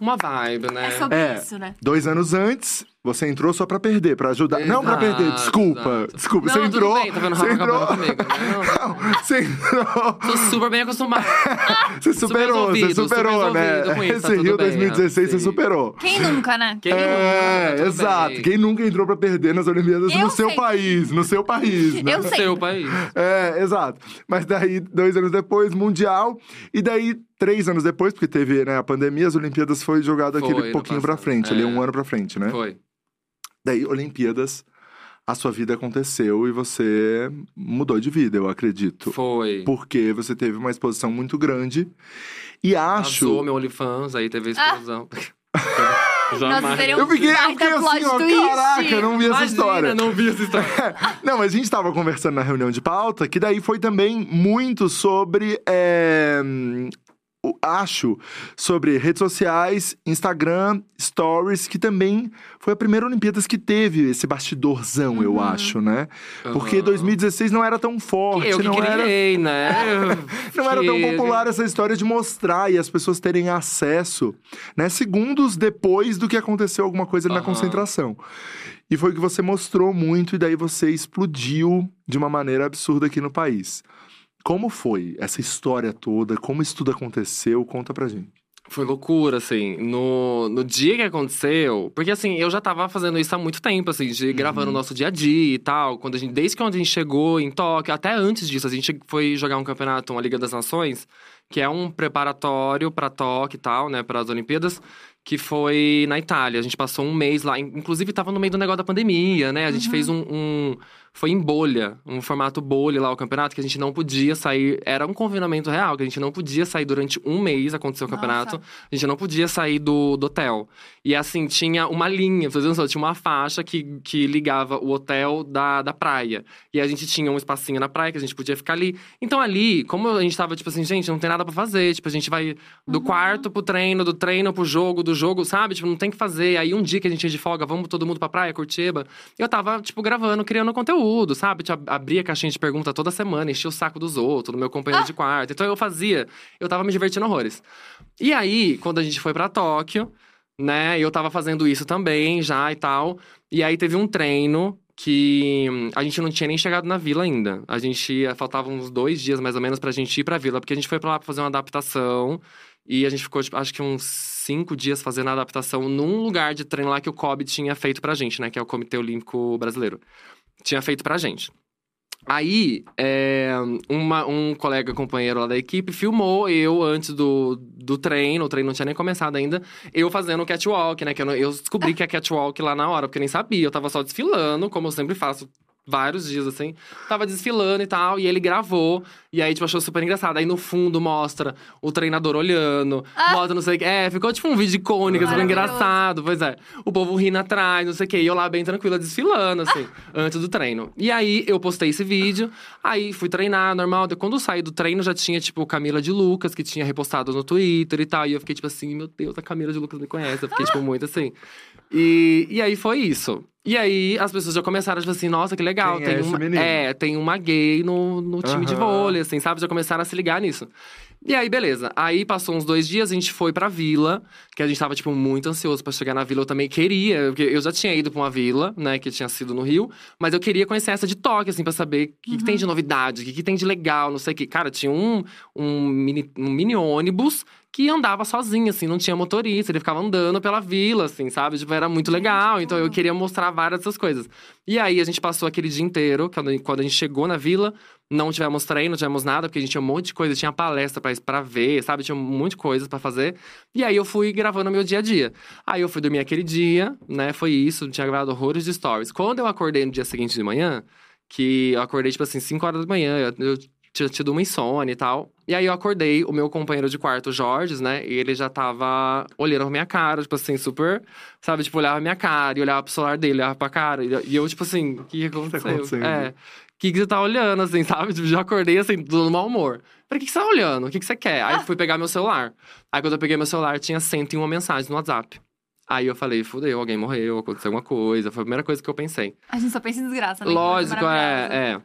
Uma vibe, né? É sobre É. isso, né? Dois anos antes, você entrou só pra perder, pra ajudar. não pra Exato, perder, desculpa. exato. Desculpa, Não, você tudo entrou. bem, tá vendo você entrou. comigo, né? Não, [laughs] Não, você entrou. Tô super bem acostumado. [laughs] Você superou, você resolvido, super superou, né? isso, tá Esse tudo Rio bem, 2016 você superou. Quem nunca, né? Quem nunca? É, Tá tudo exato. bem. Quem nunca entrou pra perder nas Olimpíadas Eu no seu sei. país, no seu país, né? Eu No sei. seu país. É, exato. Mas daí, dois anos depois, Mundial. E daí, três anos depois, porque teve né, a pandemia, as Olimpíadas foi jogado Foi, aquele pouquinho pra passado. frente, ali É. um ano pra frente, né? Foi. Daí, Olimpíadas, a sua vida aconteceu e você mudou de vida, eu acredito. Foi. Porque você teve uma exposição muito grande. E acho. Vazou meu OnlyFans, aí teve a explosão. [laughs] Jamais. Nossa, seria um Eu fiquei, eu fiquei assim, ó, twist. caraca, eu não vi essa Imagina, história. não vi essa história. [laughs] Não, mas a gente tava conversando na reunião de pauta, que daí foi também muito sobre é, acho sobre redes sociais, Instagram, Stories, que também foi a primeira Olimpíadas que teve esse bastidorzão, eu acho, né? Porque Aham. 2016 não era tão forte, Eu que não era criei, né? [laughs] não era tão Que- popular essa história de mostrar e as pessoas terem acesso, né? Segundos depois do que aconteceu alguma coisa ali na concentração. E foi o que você mostrou muito, e daí você explodiu de uma maneira absurda aqui no país. Como foi essa história toda? Como isso tudo aconteceu? Conta pra gente. Foi loucura, assim. No, no dia que aconteceu. Porque, assim, eu já tava fazendo isso há muito tempo, assim, de gravando o nosso dia a dia e tal. Quando a gente, desde que a gente chegou em Tóquio, até antes disso, a gente foi jogar um campeonato, uma Liga das Nações, que é um preparatório pra Tóquio e tal, né, para as Olimpíadas. Que foi na Itália. A gente passou um mês lá. Inclusive, tava no meio do negócio da pandemia, né? A gente fez um, um- Foi em bolha, um formato bolha lá o campeonato, que a gente não podia sair. Era um confinamento real, que a gente não podia sair durante um mês, aconteceu o Nossa. campeonato. A gente não podia sair do, do hotel. E assim, tinha uma linha, vocês noção, tinha uma faixa que, que ligava o hotel da, da praia. E a gente tinha um espacinho na praia que a gente podia ficar ali. Então ali, como a gente tava, tipo assim, gente, não tem nada pra fazer. Tipo, a gente vai do quarto pro treino, do treino pro jogo, do jogo, sabe? Tipo, não tem que fazer. Aí um dia que a gente ia de folga, vamos todo mundo pra praia, Curitiba. Eu tava, tipo, gravando, criando conteúdo, sabe? Tipo, abria a caixinha de pergunta toda semana, enchia o saco dos outros, do meu companheiro de quarto. Então eu fazia, eu tava me divertindo horrores. E aí, quando a gente foi pra Tóquio, né? Eu tava fazendo isso também já e tal. E aí teve um treino que hum, a gente não tinha nem chegado na vila ainda. A gente ia, faltavam uns dois dias mais ou menos pra gente ir pra vila, porque a gente foi pra lá pra fazer uma adaptação. E a gente ficou, tipo, acho que uns cinco dias fazendo a adaptação num lugar de treino lá que o COB tinha feito pra gente, né? Que é o Comitê Olímpico Brasileiro. Tinha feito pra gente. Aí, é, uma- um colega companheiro lá da equipe filmou eu antes do, do treino, o treino não tinha nem começado ainda, eu fazendo o catwalk, né? Que eu, eu descobri que é catwalk lá na hora, porque eu nem sabia. Eu tava só desfilando, como eu sempre faço vários dias assim. Tava desfilando e tal, e ele gravou. E aí, tipo, achou super engraçado. Aí no fundo mostra o treinador olhando, mostra não sei o que. É, ficou tipo um vídeo icônico, ficou Maravilhoso. engraçado. Pois é. O povo rindo atrás, não sei o que. E eu lá bem tranquila, desfilando, assim, antes do treino. E aí eu postei esse vídeo, aí fui treinar, normal. Quando eu saí do treino, já tinha, tipo, Camila de Lucas, que tinha repostado no Twitter e tal. E eu fiquei, tipo assim, meu Deus, a Camila de Lucas me conhece. Eu fiquei, tipo, muito assim. E, e aí foi isso. E aí as pessoas já começaram, tipo assim, nossa, que legal. Quem é tem esse uma, é, tem uma gay no, no time de Aham. vôlei, assim, sabe? Já começaram a se ligar nisso. E aí, beleza. Aí passou uns dois dias, a gente foi pra vila, que a gente tava, tipo, muito ansioso pra chegar na vila. Eu também queria, porque eu já tinha ido pra uma vila, né, que tinha sido no Rio, mas eu queria conhecer essa de Tóquio, assim, pra saber o que, que tem de novidade, o que, que tem de legal, não sei o que. Cara, tinha um, um, mini, um mini ônibus que andava sozinho, assim, não tinha motorista, ele ficava andando pela vila, assim, sabe? Tipo, era muito legal. Então eu queria mostrar várias dessas coisas. E aí a gente passou aquele dia inteiro, quando, quando a gente chegou na vila, não tivemos treino, não tivemos nada, porque a gente tinha um monte de coisa, tinha palestra pra, pra ver, sabe? Tinha um monte de coisas pra fazer. E aí eu fui gravando meu dia a dia. Aí eu fui dormir aquele dia, né? Foi isso, tinha gravado horrores de stories. Quando eu acordei no dia seguinte de manhã, que eu acordei, tipo assim, 5 horas da manhã, eu, eu tinha tido uma insônia e tal. E aí eu acordei, o meu companheiro de quarto, Jorge, né? E ele já tava olhando pra minha cara, tipo assim, super. Sabe, tipo, olhava pra minha cara e olhava pro celular dele, olhava pra cara. E eu, tipo assim, o que, que aconteceu? acontecendo? É. O que, que você tá olhando, assim, [laughs] sabe? Tipo, já acordei assim, todo no mau humor. O que, que você tá olhando? O que, que você quer? Aí eu fui pegar meu celular. Aí quando eu peguei meu celular, tinha 101 mensagens no WhatsApp. Aí eu falei, fudeu, alguém morreu, aconteceu alguma coisa. Foi a primeira coisa que eu pensei. A gente só pensa em desgraça, né? Lógico, é, é.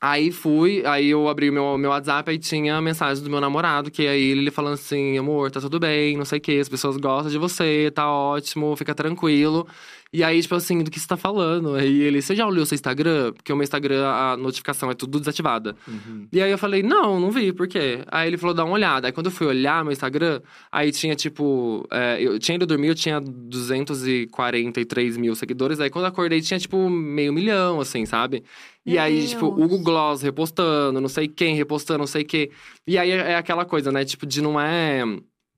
Aí fui, aí eu abri meu, meu WhatsApp, aí tinha a mensagem do meu namorado, que aí ele falando assim, amor, tá tudo bem, não sei o que, as pessoas gostam de você, tá ótimo, fica tranquilo. E aí, tipo assim, do que você tá falando? Aí ele, você já olhou o seu Instagram? Porque o meu Instagram, a notificação é tudo desativada. Uhum. E aí eu falei, não, não vi, por quê? Aí ele falou, dá uma olhada. Aí quando eu fui olhar meu Instagram, aí tinha tipo. é, eu tinha ido dormir, eu tinha 243 mil seguidores. Aí quando eu acordei, tinha tipo meio milhão, assim, sabe? E Meu aí, tipo, Deus. Hugo Gloss repostando, não sei quem repostando, não sei o quê. E aí é é aquela coisa, né? Tipo, de não é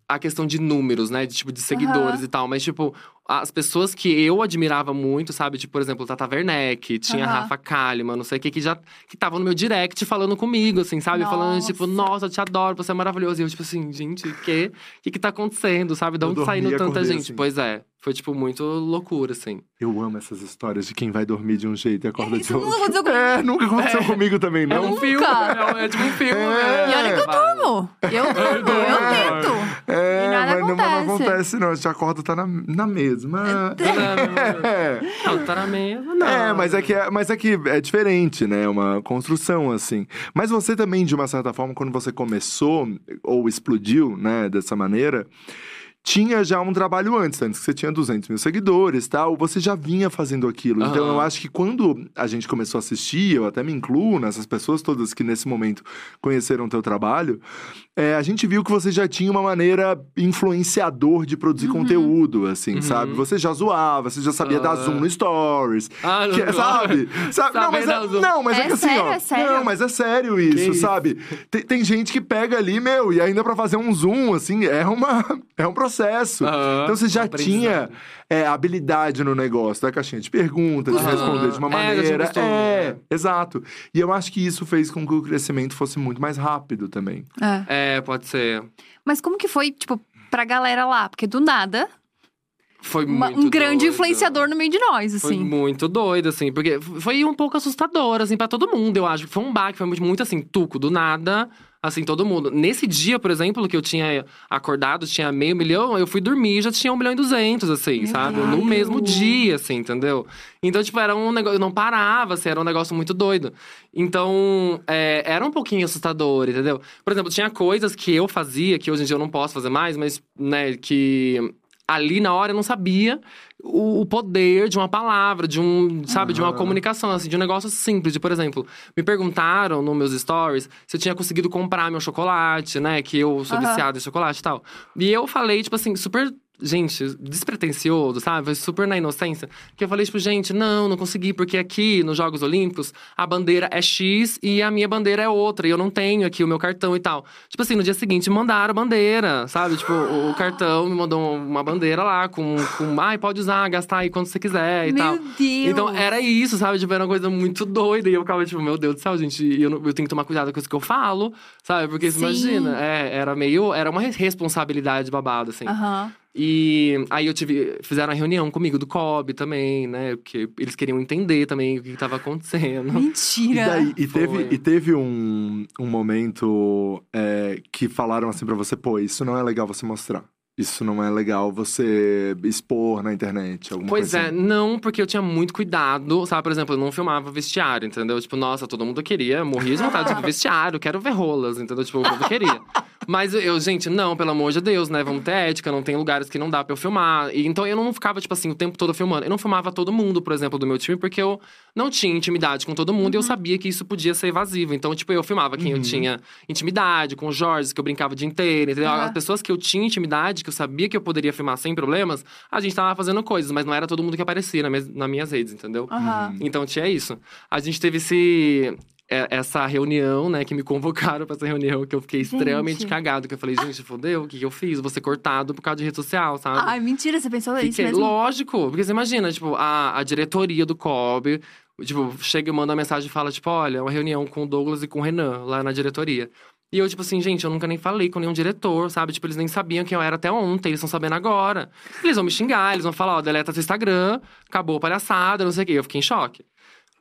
a questão de números, né? De tipo, de seguidores Aham. e tal. Mas, tipo, as pessoas que eu admirava muito, sabe? Tipo, por exemplo, Tata Werneck, tinha Aham. Rafa Kalimann, não sei o que, que já que estavam no meu direct falando comigo, assim, sabe? Falando, tipo, Nossa. nossa, eu te adoro, você é maravilhoso. E eu, tipo assim, gente, o que, que que tá acontecendo, sabe? De Eu onde tá dormi indo e tanta acordei gente? assim. Pois é. Foi, tipo, muito loucura, assim. Eu amo essas histórias de quem vai dormir de um jeito e acorda de Isso outro. nunca aconteceu comigo. É, nunca aconteceu comigo também, É não. um filme, Nunca. é, é tipo um filme. É. né? E olha que eu durmo. Eu durmo, eu tento. É, E nada mas não, mas não acontece. não. A gente acorda, tá na, na mesma. É. [laughs] Não, tá na mesma, não. É, mas é, que é, mas é que é diferente, né? É uma construção, assim. Mas você também, de uma certa forma, quando você começou, ou explodiu, né, dessa maneira, tinha já um trabalho antes, antes que você tinha 200 mil seguidores tal, você já vinha fazendo aquilo. Então Aham. eu acho que quando a gente começou a assistir, eu até me incluo nessas pessoas todas que nesse momento conheceram o teu trabalho, é, a gente viu que você já tinha uma maneira influenciador de produzir conteúdo, assim, Uhum. sabe? Você já zoava, você já sabia dar Ah. zoom no stories, Ah, não, que- sabe? [laughs] sabe? Não, mas é, não, mas é, É que assim, sério, ó. é sério? Não, mas é sério isso, isso? sabe? Tem, tem gente que pega ali, meu, e ainda pra fazer um zoom, assim, é, uma, [laughs] é um processo. Aham, Então você já aprendizado. tinha é, habilidade no negócio, da caixinha de pergunta, de Aham. responder de uma É, já tinha maneira. costume, é, né? exato. E eu acho que isso fez com que o crescimento fosse muito mais rápido também. É. É, pode ser. Mas como que foi, tipo, pra galera lá? Porque do nada, Foi uma- muito um grande doido. influenciador no meio de nós, Foi assim. muito doido, assim, porque foi um pouco assustador, assim, pra todo mundo, eu acho. Foi um baque, foi muito, muito assim, tuco, do nada, assim, todo mundo. Nesse dia, por exemplo, que eu tinha acordado, tinha meio milhão, eu fui dormir e já tinha um milhão e duzentos, assim, Meu sabe? Deus. No mesmo dia, assim, entendeu? Então, tipo, era um negócio, eu não parava, assim, era um negócio muito doido. Então, é, era um pouquinho assustador, entendeu? Por exemplo, tinha coisas que eu fazia, que hoje em dia eu não posso fazer mais, mas, né, que ali na hora eu não sabia o, o poder de uma palavra, de um, sabe, de uma comunicação, assim, de um negócio simples. De, por exemplo, me perguntaram nos meus stories se eu tinha conseguido comprar meu chocolate, né? Que eu sou Aham. viciado em chocolate e tal. E eu falei, tipo assim, super. Gente, despretensioso, sabe? Foi super na inocência. Que eu falei, tipo, gente, não, não consegui, porque aqui nos Jogos Olímpicos a bandeira é X e a minha bandeira é outra. E eu não tenho aqui o meu cartão e tal. Tipo assim, no dia seguinte mandaram a bandeira, sabe? Tipo, o, o cartão me mandou uma bandeira lá com, com ai, pode usar, gastar aí quando você quiser e Meu tal. Deus! Então era isso, sabe? Tipo, era uma coisa muito doida. E eu ficava, tipo, meu Deus do céu, gente, eu, não- eu tenho que tomar cuidado com isso que eu falo, sabe? Porque Sim. imagina, é, era meio. Era uma responsabilidade babada, assim. Aham. E aí eu tive. Fizeram uma reunião comigo do COB também, né? Porque eles queriam entender também o que estava acontecendo. [laughs] E, Mentira! daí, e, teve, e teve um, um momento é, que falaram assim pra você, pô, isso não é legal você mostrar. Isso não é legal você expor na internet, alguma Pois coisa é, assim. não, porque eu tinha muito cuidado, sabe? Por exemplo, eu não filmava vestiário, entendeu? Tipo, nossa, todo mundo queria, morria de vontade de vestiário, quero ver rolas, entendeu? Tipo, o povo queria. [laughs] Mas eu, gente, não, pelo amor de Deus, né? Vamos ter ética, não tem lugares que não dá pra eu filmar. E, então eu não ficava, tipo assim, o tempo todo filmando. Eu não filmava todo mundo, por exemplo, do meu time, porque eu não tinha intimidade com todo mundo e eu sabia que isso podia ser evasivo. Então, tipo, eu filmava quem eu tinha intimidade, com o Jorge, que eu brincava o dia inteiro, entendeu? Aham. As pessoas que eu tinha intimidade, que eu sabia que eu poderia filmar sem problemas, a gente tava fazendo coisas, mas não era todo mundo que aparecia na mes- nas minhas redes, entendeu? Então tinha isso. A gente teve esse. É- Essa reunião, né, que me convocaram pra essa reunião, que eu fiquei Gente. extremamente cagado. Que eu falei, gente, fodeu, o que, que eu fiz? Vou ser cortado por causa de rede social, sabe? Ai, mentira, você pensou isso Fiquei- mesmo? Lógico, porque você imagina, tipo, a, a diretoria do COB, tipo, chega e manda uma mensagem e fala, tipo, olha, uma reunião com o Douglas e com o Renan lá na diretoria. E eu, tipo assim, gente, eu nunca nem falei com nenhum diretor, sabe? Tipo, eles nem sabiam quem eu era até ontem, eles estão sabendo agora. Eles vão me xingar, eles vão falar, ó, deleta seu Instagram, acabou a palhaçada, não sei o quê. Eu fiquei em choque.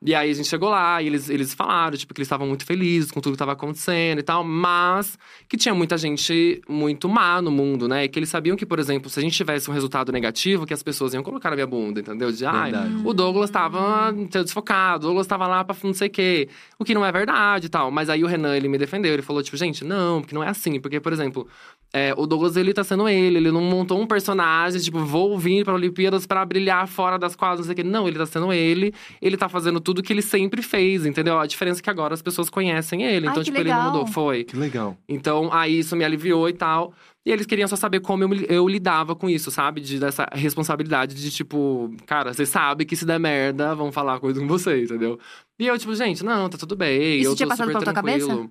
E aí a gente chegou lá e eles, eles falaram, tipo, que eles estavam muito felizes com tudo que estava acontecendo e tal, mas que tinha muita gente muito má no mundo, né? E que eles sabiam que, por exemplo, se a gente tivesse um resultado negativo, que as pessoas iam colocar na minha bunda, entendeu? De, ai, Verdade. o Douglas tava desfocado, o Douglas tava lá pra não sei o quê. O que não é verdade e tal. Mas aí o Renan, ele me defendeu, ele falou, tipo, gente, não, porque não é assim. Porque, por exemplo, é, o Douglas, ele tá sendo ele, ele não montou um personagem, tipo, vou vir pra Olimpíadas pra brilhar fora das quadras, não sei o quê. Não, ele tá sendo ele, ele tá fazendo tudo que ele sempre fez, entendeu? A diferença é que agora as pessoas conhecem ele. Ai, Então, que tipo, ele não legal. mudou. Foi. Que legal. Então, aí isso me aliviou e tal. E eles queriam só saber como eu, eu lidava com isso, sabe? De, dessa responsabilidade de, tipo, cara, você sabe que se der merda, vão falar coisa com você, entendeu? E eu, tipo, gente, não, tá tudo bem. Isso eu tinha tô passado super pela tua tranquilo. cabeça?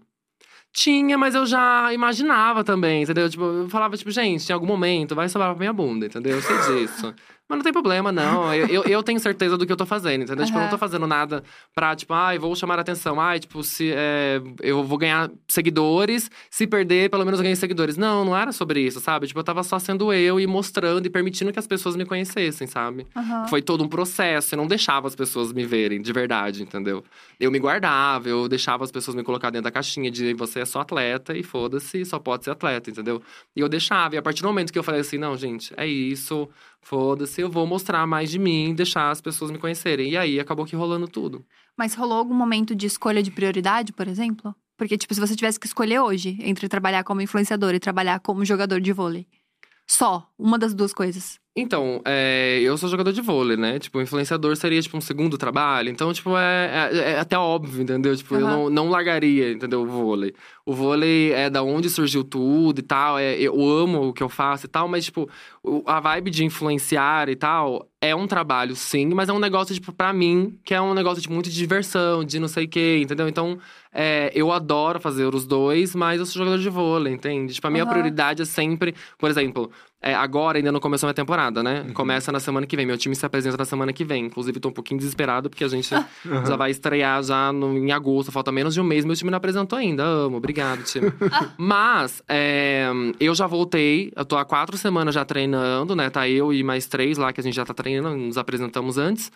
Tinha, mas eu já imaginava também, entendeu? Tipo, eu falava, tipo, gente, em algum momento vai sobrar pra minha bunda, entendeu? Eu sei disso. [laughs] Mas não tem problema, não. [laughs] Eu, eu, eu tenho certeza do que eu tô fazendo, entendeu? Tipo, eu não tô fazendo nada pra, tipo, ai, vou chamar a atenção. Ai, tipo, se é, eu vou ganhar seguidores, se perder, pelo menos eu ganhei seguidores. Não, não era sobre isso, sabe? Tipo, eu tava só sendo eu e mostrando e permitindo que as pessoas me conhecessem, sabe? Aham. Foi todo um processo, eu não deixava as pessoas me verem, de verdade, entendeu? Eu me guardava, eu deixava as pessoas me colocar dentro da caixinha de você é só atleta e foda-se, só pode ser atleta, entendeu? E eu deixava, e a partir do momento que eu falei assim, não, gente, é isso, foda-se, eu vou mostrar mais de mim, deixar as pessoas me conhecerem. E aí acabou que rolando tudo. Mas rolou algum momento de escolha de prioridade, por exemplo? Porque, tipo, se você tivesse que escolher hoje entre trabalhar como influenciador e trabalhar como jogador de vôlei. Só, uma das duas coisas. Então, é, eu sou jogador de vôlei, né? Tipo, influenciador seria, tipo, um segundo trabalho. Então, tipo, é, é- é até óbvio, entendeu? Tipo, eu Aham. não, não largaria, entendeu? O vôlei. O vôlei é da onde surgiu tudo e tal. É, eu amo o que eu faço e tal. Mas, tipo, a vibe de influenciar e tal é um trabalho, sim. Mas é um negócio, tipo, pra mim, que é um negócio de muito de diversão, de não sei o quê, entendeu? Então, é, eu adoro fazer os dois, mas eu sou jogador de vôlei, entende? Tipo, a minha Aham. prioridade é sempre… Por exemplo, é, agora ainda não começou a minha temporada, né? Uhum. Começa na semana que vem. Meu time se apresenta na semana que vem. Inclusive, tô um pouquinho desesperado, porque a gente [laughs] já vai estrear já no- em agosto. Falta menos de um mês. Meu time não apresentou ainda. Amo. Obrigado, time. [laughs] Mas, é, eu já voltei. Eu tô há quatro semanas já treinando, né? Tá eu e mais três lá que a gente já tá treinando. Nos apresentamos antes.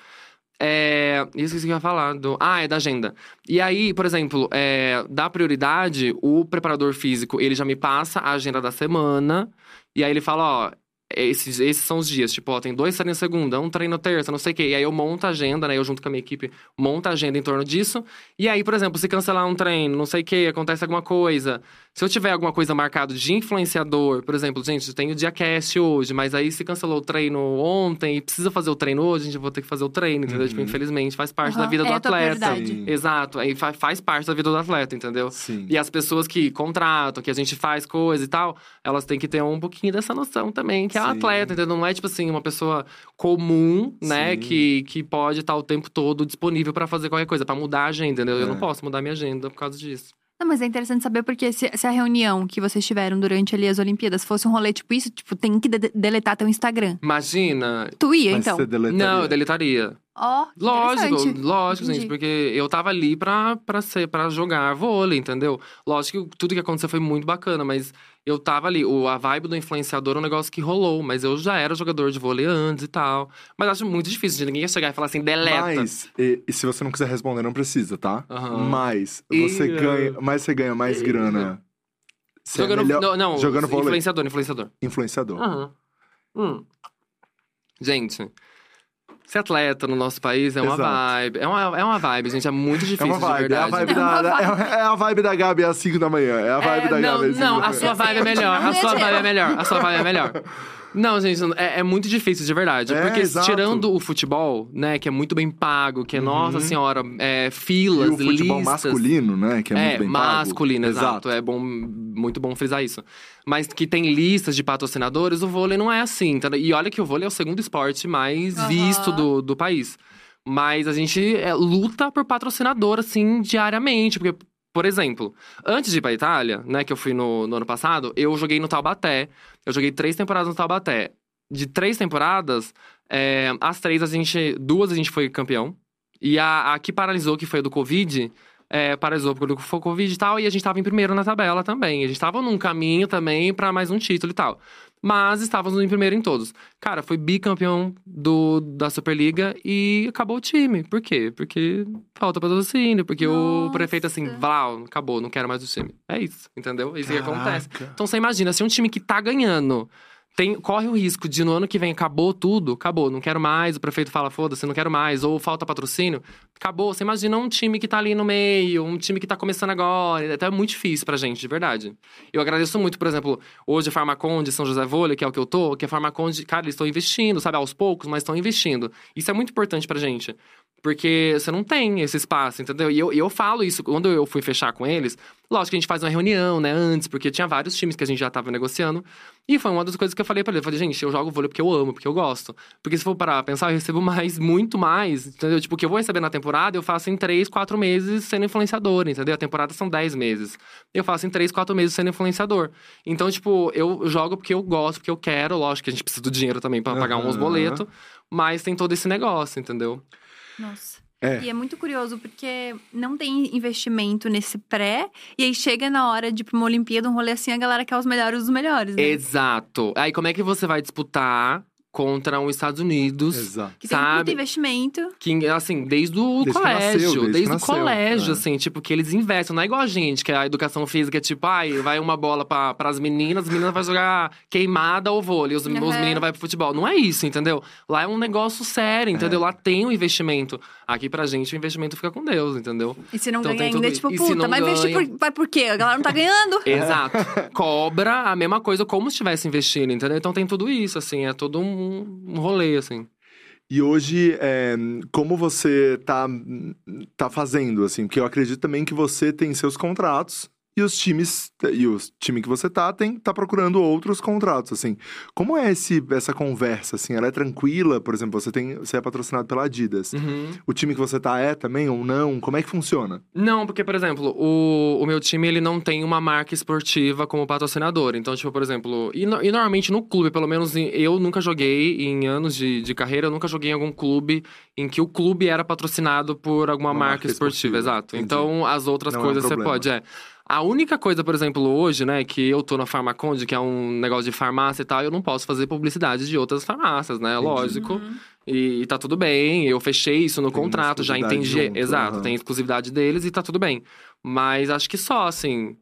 É, isso que eu ia falar. Do, ah, é da agenda. E aí, por exemplo, é, da prioridade, o preparador físico, ele já me passa a agenda da semana. E aí ele fala, ó, esses, esses são os dias. Tipo, ó, tem dois treinos segunda, um treino terça, não sei o quê. E aí eu monto a agenda, né? Eu junto com a minha equipe, monto a agenda em torno disso. E aí, por exemplo, se cancelar um treino, não sei o quê, acontece alguma coisa. Se eu tiver alguma coisa marcada de influenciador, por exemplo, gente, tem o dia cast hoje, mas aí se cancelou o treino ontem e precisa fazer o treino hoje, a gente vai ter que fazer o treino, entendeu? Tipo, Uhum. infelizmente, faz parte Aham, da vida do é tua atleta. Exato, aí fa- faz parte da vida do atleta, entendeu? Sim. E as pessoas que contratam, que a gente faz coisa e tal, elas têm que ter um pouquinho dessa noção também, que é um Sim. atleta, entendeu? Não é tipo assim, uma pessoa comum, né, Sim. que, que pode estar o tempo todo disponível pra fazer qualquer coisa, pra mudar a agenda, entendeu? Eu É. não posso mudar minha agenda por causa disso. Não, mas é interessante saber porque se, se a reunião que vocês tiveram durante ali as Olimpíadas fosse um rolê tipo isso, tipo, tem que de- deletar teu Instagram. Imagina. Tu ia, Mas então? você deletaria. Não, eu deletaria. Ó, que Lógico, lógico, Entendi. gente, porque eu tava ali pra, pra, ser, pra jogar vôlei, entendeu? Lógico que tudo que aconteceu foi muito bacana, mas eu tava ali. O, a vibe do influenciador é um negócio que rolou, mas eu já era jogador de vôlei antes e tal. Mas acho muito difícil de ninguém ia chegar e falar assim, deleta. Mas, e, e se você não quiser responder, não precisa, tá? Aham. Mas você Ih, ganha, mas você ganha mais grana. Você é jogando, melhor- não, não, jogando vôlei. influenciador, influenciador. influenciador. Aham. Hum. Gente, ser atleta no nosso país é uma Exato. vibe. É uma, é uma vibe, gente. É muito É difícil, uma vibe, de é a verdade. vibe, É uma da, da- vibe. é, é a vibe da Gabi às 5 da manhã. É a vibe É, da não, Gabi às 5 não, a sua vibe é melhor. Não A sua vibe é melhor. A sua vibe é melhor. Não, gente, é, é muito difícil, de verdade. É, porque exato. tirando o futebol, né, que é muito bem pago, que é, nossa Uhum. senhora, é, E filas, o futebol listas. masculino, né? Que é, muito bem pago. masculino, exato. É bom, muito bom frisar isso. Mas que tem listas de patrocinadores, o vôlei não é assim. entendeu? E olha que o vôlei é o segundo esporte mais Aham. visto do, do país. Mas a gente é, luta por patrocinador, assim, diariamente. Porque, por exemplo, antes de ir pra Itália, né, que eu fui no, no ano passado, eu joguei no Taubaté. Eu joguei três temporadas no Taubaté. De três temporadas, é, as três a gente. Duas a gente foi campeão. E a, a que paralisou, que foi a do Covid, é, paralisou porque foi Covid e tal, e a gente tava em primeiro na tabela também. A gente tava num caminho também pra mais um título e tal. Mas estávamos em primeiro em todos. Cara, foi bicampeão do, da Superliga e acabou o time. Por quê? Porque falta patrocínio, porque o Nossa. prefeito assim, lá, acabou, não quero mais o time. É isso, entendeu? É isso que acontece. Caraca. Então você imagina, se um time que tá ganhando tem, corre o risco de no ano que vem acabou tudo, acabou, não quero mais, o prefeito fala, foda-se, não quero mais, ou falta patrocínio, acabou. Você imagina um time que tá ali no meio, um time que tá começando agora, então é muito difícil pra gente, de verdade. Eu agradeço muito, por exemplo, hoje a Farmaconde, São José Vôlei, que é o que eu tô, que a Farmaconde, cara, eles estão investindo, sabe, aos poucos, mas estão investindo. Isso é muito importante pra gente. Porque você não tem esse espaço, entendeu? E eu, eu falo isso, quando eu fui fechar com eles, lógico que a gente faz uma reunião, né, antes, porque tinha vários times que a gente já tava negociando. E foi uma das coisas que eu falei pra ele. Eu falei, gente, eu jogo vôlei porque eu amo, porque eu gosto. Porque se for parar pra pensar, eu recebo mais, muito mais, entendeu? Tipo, o que eu vou receber na temporada, eu faço em três, quatro meses sendo influenciador, entendeu? A temporada são dez meses. Eu faço em três, quatro meses sendo influenciador. Então, tipo, eu jogo porque eu gosto, porque eu quero. Lógico que a gente precisa do dinheiro também pra pagar uns boletos. Mas tem todo esse negócio, entendeu? Nossa. É. E é muito curioso porque não tem investimento nesse pré, e aí chega na hora de ir pra uma Olimpíada, um rolê assim, a galera quer os melhores dos melhores, né? Exato. Aí como é que você vai disputar contra os Estados Unidos? Exato. Que tem muito sabe? investimento. Que, assim, desde o Desde colégio. nasceu, desde desde o colégio, é. assim, tipo, que eles investem. Não é igual a gente, que a educação física é tipo, ai, vai uma bola pra, pras meninas, as meninas vão jogar queimada ou vôlei, os, os Uhum. meninos vão pro futebol. Não é isso, entendeu? Lá é um negócio sério, entendeu? Lá tem um investimento. Aqui pra gente, o investimento fica com Deus, entendeu? E se não Então ganha tem ainda, é tudo tipo, isso. E se puta, não vai investir ganha? por, vai por quê? A galera não tá ganhando. [laughs] Exato. Cobra a mesma coisa como se estivesse investindo, entendeu? Então tem tudo isso, assim, é todo um, um rolê, assim. E hoje, é, como você tá, tá fazendo, assim? Porque eu acredito também que você tem seus contratos e os times, e o time que você tá, tem, tá procurando outros contratos, assim. Como é esse, essa conversa, assim? Ela é tranquila? Por exemplo, você, tem, você é patrocinado pela Adidas. Uhum. O time que você tá é também ou não? Como é que funciona? Não, porque, por exemplo, o, o meu time ele não tem uma marca esportiva como patrocinador. Então, tipo, por exemplo, e, no- e normalmente no clube, pelo menos em- eu nunca joguei em anos de, de carreira, eu nunca joguei em algum clube em que o clube era patrocinado por alguma Uma marca, marca esportiva, esportiva, exato. entendi. Então, as outras Não é um coisas você pode, é. A única coisa, por exemplo, hoje, né, que eu tô na Farmaconde, que é um negócio de farmácia e tal, eu não posso fazer publicidade de outras farmácias, né? Entendi. Lógico. Uhum. E, e tá tudo bem, eu fechei isso no Tem contrato, já entendi. junto, Exato, aham. tem exclusividade deles e tá tudo bem. Mas acho que só, assim.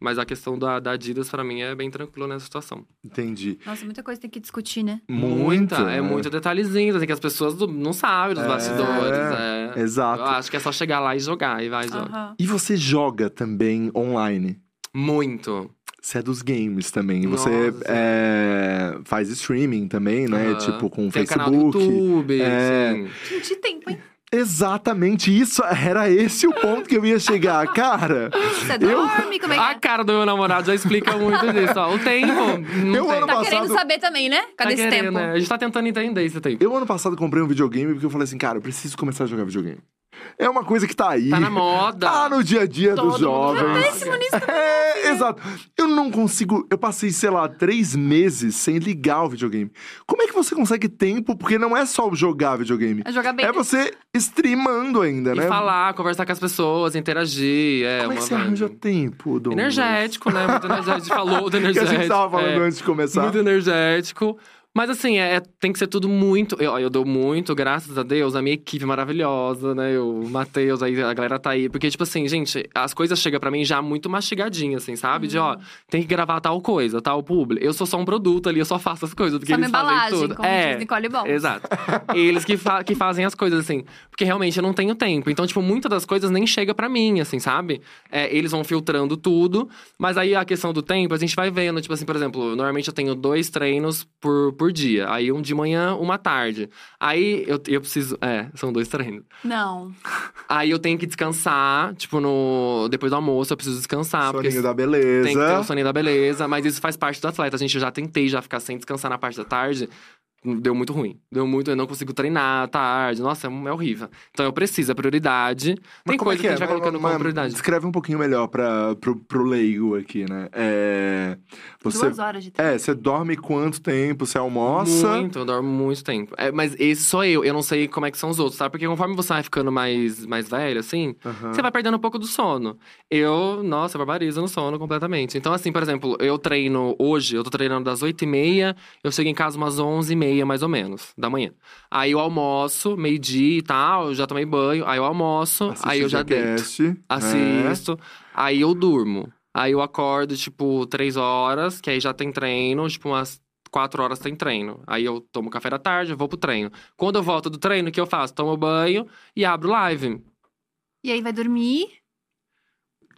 Mas a questão da, da Adidas, pra mim, é bem tranquila nessa situação. Entendi. Nossa, muita coisa tem que discutir, né? Muita, é né? muito detalhezinho, assim, que as pessoas do- não sabem dos É, bastidores. É. Exato. Eu acho que é só chegar lá e jogar, e vai joga. Aham. E você joga também online? Muito. Você é dos games também. Você Nossa. é, faz streaming também, né? Aham. Tipo, com Tem o canal do Facebook. YouTube, É. Gente, tempo, hein? Exatamente isso. Era esse o ponto que eu ia chegar. Cara, Você Eu- dorme? Como é que A é? cara do meu namorado já explica muito disso, ó. O tempo. [laughs] Eu tem. ano Tá passado- querendo saber também, né? Cadê Tá esse querendo, tempo? né? A gente tá tentando entender esse tempo. eu ano passado comprei um videogame porque eu falei assim, cara, eu preciso começar a jogar videogame. É uma coisa que tá aí. Tá na moda. Tá no dia a dia Todo dos jovens. Nisso. É, exato. Eu não consigo. Eu passei, sei lá, três meses sem ligar o videogame. Como é que você consegue tempo? Porque não é só jogar videogame. É jogar bem. É você streamando ainda, E né? falar, conversar com as pessoas, interagir. É Como é que você arranja tempo, Dom? Energético, né? Muito energético. Falou do Que [laughs] a energético. gente tava falando é. antes de começar. Muito energético. Mas assim, é, tem que ser tudo muito. Eu, eu dou muito, graças a Deus, a minha equipe maravilhosa, né? O Matheus, aí, a galera tá aí. Porque, tipo assim, gente, as coisas chegam pra mim já muito mastigadinhas, assim, sabe? De, ó, tem que gravar tal coisa, tal publi. Eu sou só um produto ali, eu só faço as coisas, porque Só eles fazem tudo. como é, diz Nicole Ball. Exato. [laughs] Eles que, fa- que fazem as coisas, assim. Porque realmente eu não tenho tempo. Então, tipo, muitas das coisas nem chega pra mim, assim, sabe? É, eles vão filtrando tudo. Mas aí a questão do tempo, a gente vai vendo. Tipo assim, por exemplo, normalmente eu tenho dois treinos por, por dia. Aí um de manhã, uma tarde. Aí eu, eu preciso. É, são dois treinos. Não. Aí eu tenho que descansar, tipo, no. Depois do almoço eu preciso descansar. porque Soninho da beleza. tem que ter o soninho da beleza, mas isso faz parte do atleta. A gente já tentei já ficar sem descansar na parte da tarde. Deu muito ruim. Deu muito, eu não consigo treinar à tarde. Nossa, é, é horrível. Então eu preciso, é prioridade. Mas Tem como é coisa que, a gente vai Mas- colocando mas como prioridade. Descreve um pouquinho melhor pra, pro, pro leigo aqui, né? É, você, Duas horas de treino. é, você dorme quanto tempo? Você almoça? Muito, eu dormo muito tempo. É, mas esse sou eu, eu não sei como é que são os outros, sabe? Porque conforme você vai ficando mais, mais velho, assim, você vai perdendo um pouco do sono. Eu, nossa, barbarizo no sono completamente. Então, assim, por exemplo, eu treino hoje, eu tô treinando das 8h30, eu chego em casa umas 11h30, mais ou menos, da manhã. Aí eu almoço, meio-dia e tal, eu já tomei banho, aí eu almoço, Assiste aí eu já deito. Zcast, né? Assisto. Aí eu durmo. Aí eu acordo, tipo, três horas, que aí já tem treino, tipo, umas quatro horas tem treino. Aí eu tomo café da tarde, eu vou pro treino. Quando eu volto do treino, o que eu faço? Tomo banho e abro live. E aí vai dormir.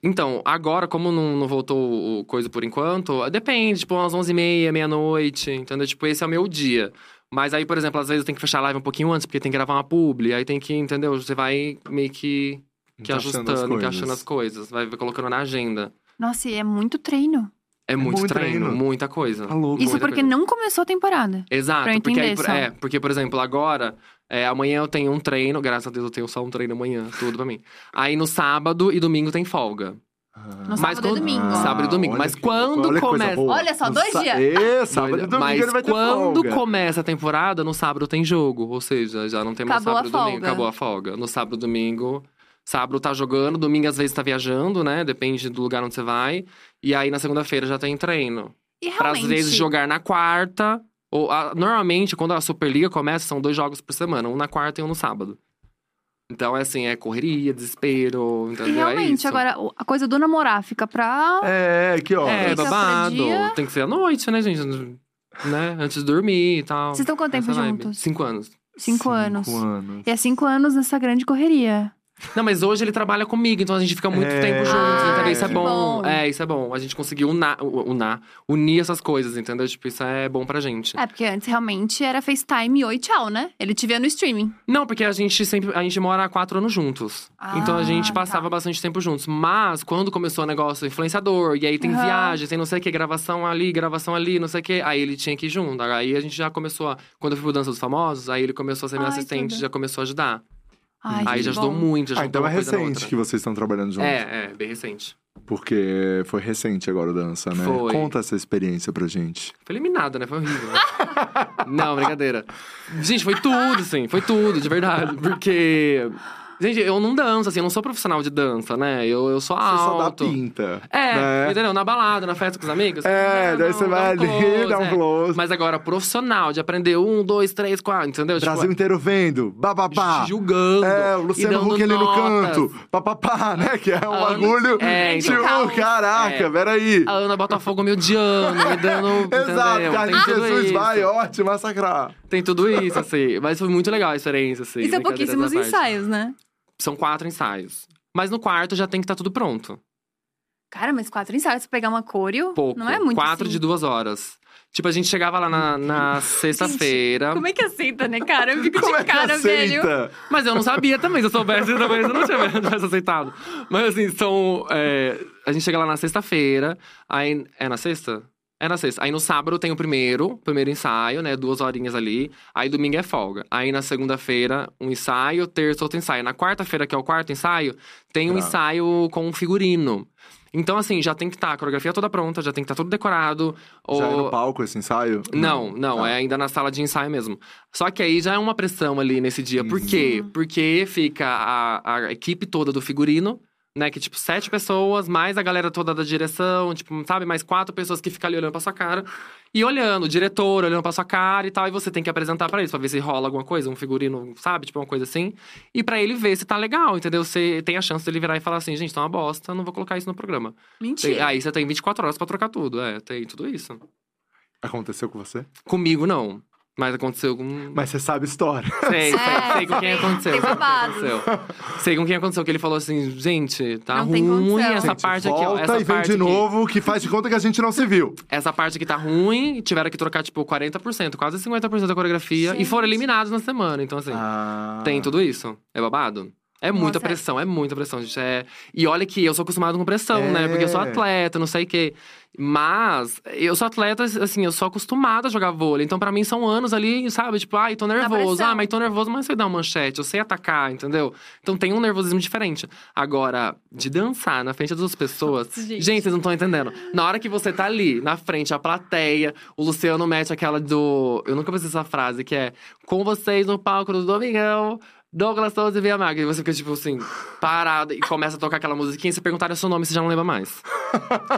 Então, agora, como não, não voltou o coisa por enquanto, depende, tipo, umas 11h30, meia-noite, entendeu? Tipo, esse é o meu dia. Mas aí, por exemplo, às vezes eu tenho que fechar a live um pouquinho antes, porque tem que gravar uma publi. Aí tem que, entendeu? Você vai meio que, que Encaixando ajustando, encaixando as coisas. Vai colocando na agenda. Nossa, e é muito treino. É muito, muito treino, treino. muita coisa. Tá louco. Isso Muita porque coisa. não começou a temporada. Exato, Pra eu porque aí, só. é, porque, por exemplo, agora, é, amanhã eu tenho um treino, graças a Deus eu tenho só um treino amanhã, tudo pra mim. Aí no sábado e domingo tem folga. No Mas sábado e quando- domingo. Sábado e domingo. olha Mas que- quando olha começa-. Olha só, dois sa- dias. É, sábado e domingo Mas ele vai ter quando folga. começa a temporada, no sábado tem jogo. Ou seja, já não tem mais Acabou sábado e domingo. folga. Acabou a folga. No sábado e domingo, sábado tá jogando, domingo às vezes tá viajando, né? Depende do lugar onde você vai. E aí na segunda-feira já tem treino. E Pra realmente. às vezes jogar na quarta. Ou, a- normalmente, quando a Superliga começa, são dois jogos por semana, um na quarta e um no sábado. Então, é assim, é correria, desespero, E entendeu? é realmente, isso. agora, a coisa do namorar fica pra. É, que ó. É, pra babado. dia. Tem que ser à noite, né, gente? Né? Antes de dormir e tal. Vocês estão quanto tempo Essa vibe. juntos? Cinco anos. Cinco, anos. Cinco anos. E é cinco anos nessa grande correria. Não, mas hoje ele trabalha comigo, então a gente fica muito É. tempo juntos, Ah, entendeu? Isso é que bom. bom. É, isso é bom. A gente conseguiu unar, unar, unir essas coisas, entendeu? Tipo, isso é bom pra gente. É, porque antes realmente era FaceTime oi, tchau, né? Ele te via no streaming. Não, porque a gente sempre. A gente mora há quatro anos juntos. Ah, então a gente tá. passava bastante tempo juntos. Mas quando começou o negócio influenciador, e aí tem viagens, tem não sei o que, gravação ali, gravação ali, não sei o que. Aí ele tinha que ir junto. Aí a gente já começou a. Quando eu fui pro Dança dos Famosos, aí ele começou a ser meu Ai, assistente, tudo. já começou a ajudar. Ai, aí já ajudou bom. muito, já Ah, então é recente que vocês estão trabalhando juntos. É, é, bem recente. Porque foi recente agora o Dança, né? Foi. Conta essa experiência pra gente. Foi eliminada, né? Foi horrível. né? não, brincadeira. Gente, foi tudo, assim. Foi tudo, de verdade. Porque. Gente, eu não danço, assim, eu não sou profissional de dança, né? Eu, eu sou Você só dá alto. pinta. É, né? entendeu? Na balada, na festa com os amigos. É, daí dá você vai dá um ali, [laughs] close, dá um é. close. Mas agora, profissional, de aprender um, dois, três, quatro, entendeu? Brasil tipo, inteiro vendo, bababá. julgando. É, o Luciano Huck ali no canto, papapá, né? Que é um Ah, bagulho. é, então. tipo, caraca, É. peraí. A Ana Botafogo me odiando, me dando. [laughs] Exato? Carlinhos Jesus isso. vai, ó, te massacrar. Tem tudo isso, assim. Mas foi muito legal a experiência, assim. E são pouquíssimos ensaios, né? São quatro ensaios. Mas no quarto já tem que estar tudo pronto. Cara, mas quatro ensaios pra pegar uma coreo Pouco. não é muito Quatro assim. de duas horas. Tipo, a gente chegava lá na, na sexta-feira. Como é que aceita, né, cara? Eu fico Como de é que cara, velho. aceita? Mas eu não sabia também. Se eu soubesse, talvez eu não tinha [laughs] tivesse aceitado. Mas assim, são. é, a gente chega lá na sexta-feira. Aí. É na sexta? É na sexta. Aí no sábado tem o primeiro, primeiro ensaio, né? Duas horinhas ali. Aí domingo é folga. Aí na segunda-feira, um ensaio, terça, outro ensaio. Na quarta-feira, que é o quarto ensaio, tem um Tá. ensaio com um figurino. Então, assim, já tem que estar a coreografia toda pronta, já tem que estar tudo decorado. Já é ou- no palco esse ensaio? não, não, Tá. é ainda na sala de ensaio mesmo. Só que aí já é uma pressão ali nesse dia. Por Uhum. quê? Porque fica a, a equipe toda do figurino, né? Que, tipo, sete pessoas, mais a galera toda da direção, tipo, sabe? Mais quatro pessoas que ficam ali olhando pra sua cara. E olhando, o diretor olhando pra sua cara e tal. E você tem que apresentar pra eles, pra ver se rola alguma coisa, um figurino, sabe? Tipo, uma coisa assim. E pra ele ver se tá legal, entendeu? Você tem a chance dele virar e falar assim, gente, tá uma bosta, não vou colocar isso no programa. Tem- Mentira. aí você tem 24 horas pra trocar tudo. É, tem tudo isso. Aconteceu com você? Comigo, não. Mas aconteceu com. Mas você sabe história. Sei, [laughs] sei, É, sei com quem aconteceu. tem sei com quem babado. aconteceu. Sei com quem aconteceu, que ele falou assim, gente, tá Não ruim essa Gente, parte aqui, ó. volta Essa e vem de aqui, novo, que faz de conta que a gente não se viu. essa parte aqui tá ruim, tiveram que trocar, tipo, 40%, quase 50% da coreografia. E foram Gente. eliminados na semana. Então, assim, Ah. tem tudo isso. É babado. É muita Nossa, é. pressão, é muita pressão, gente. É... E olha que eu sou acostumado com pressão, É. né? Porque eu sou atleta, não sei o quê. Mas eu sou atleta, assim, eu sou acostumada a jogar vôlei. Então, pra mim, são anos ali, sabe? Tipo, ai, tô nervoso. Ah, mas tô nervoso, mas sei dar uma manchete, eu sei atacar, entendeu? Então tem um nervosismo diferente. Agora, de dançar na frente das outras pessoas. [laughs] Gente. gente. vocês não estão entendendo. Na hora que você tá ali, na frente, a plateia, o Luciano mete aquela do. Eu nunca pensei essa frase, que é com vocês no palco do Domingão. Douglas Souza e Via Maga. E você fica, tipo assim, parado e começa a tocar aquela musiquinha. E se perguntarem o seu nome, você já não lembra mais.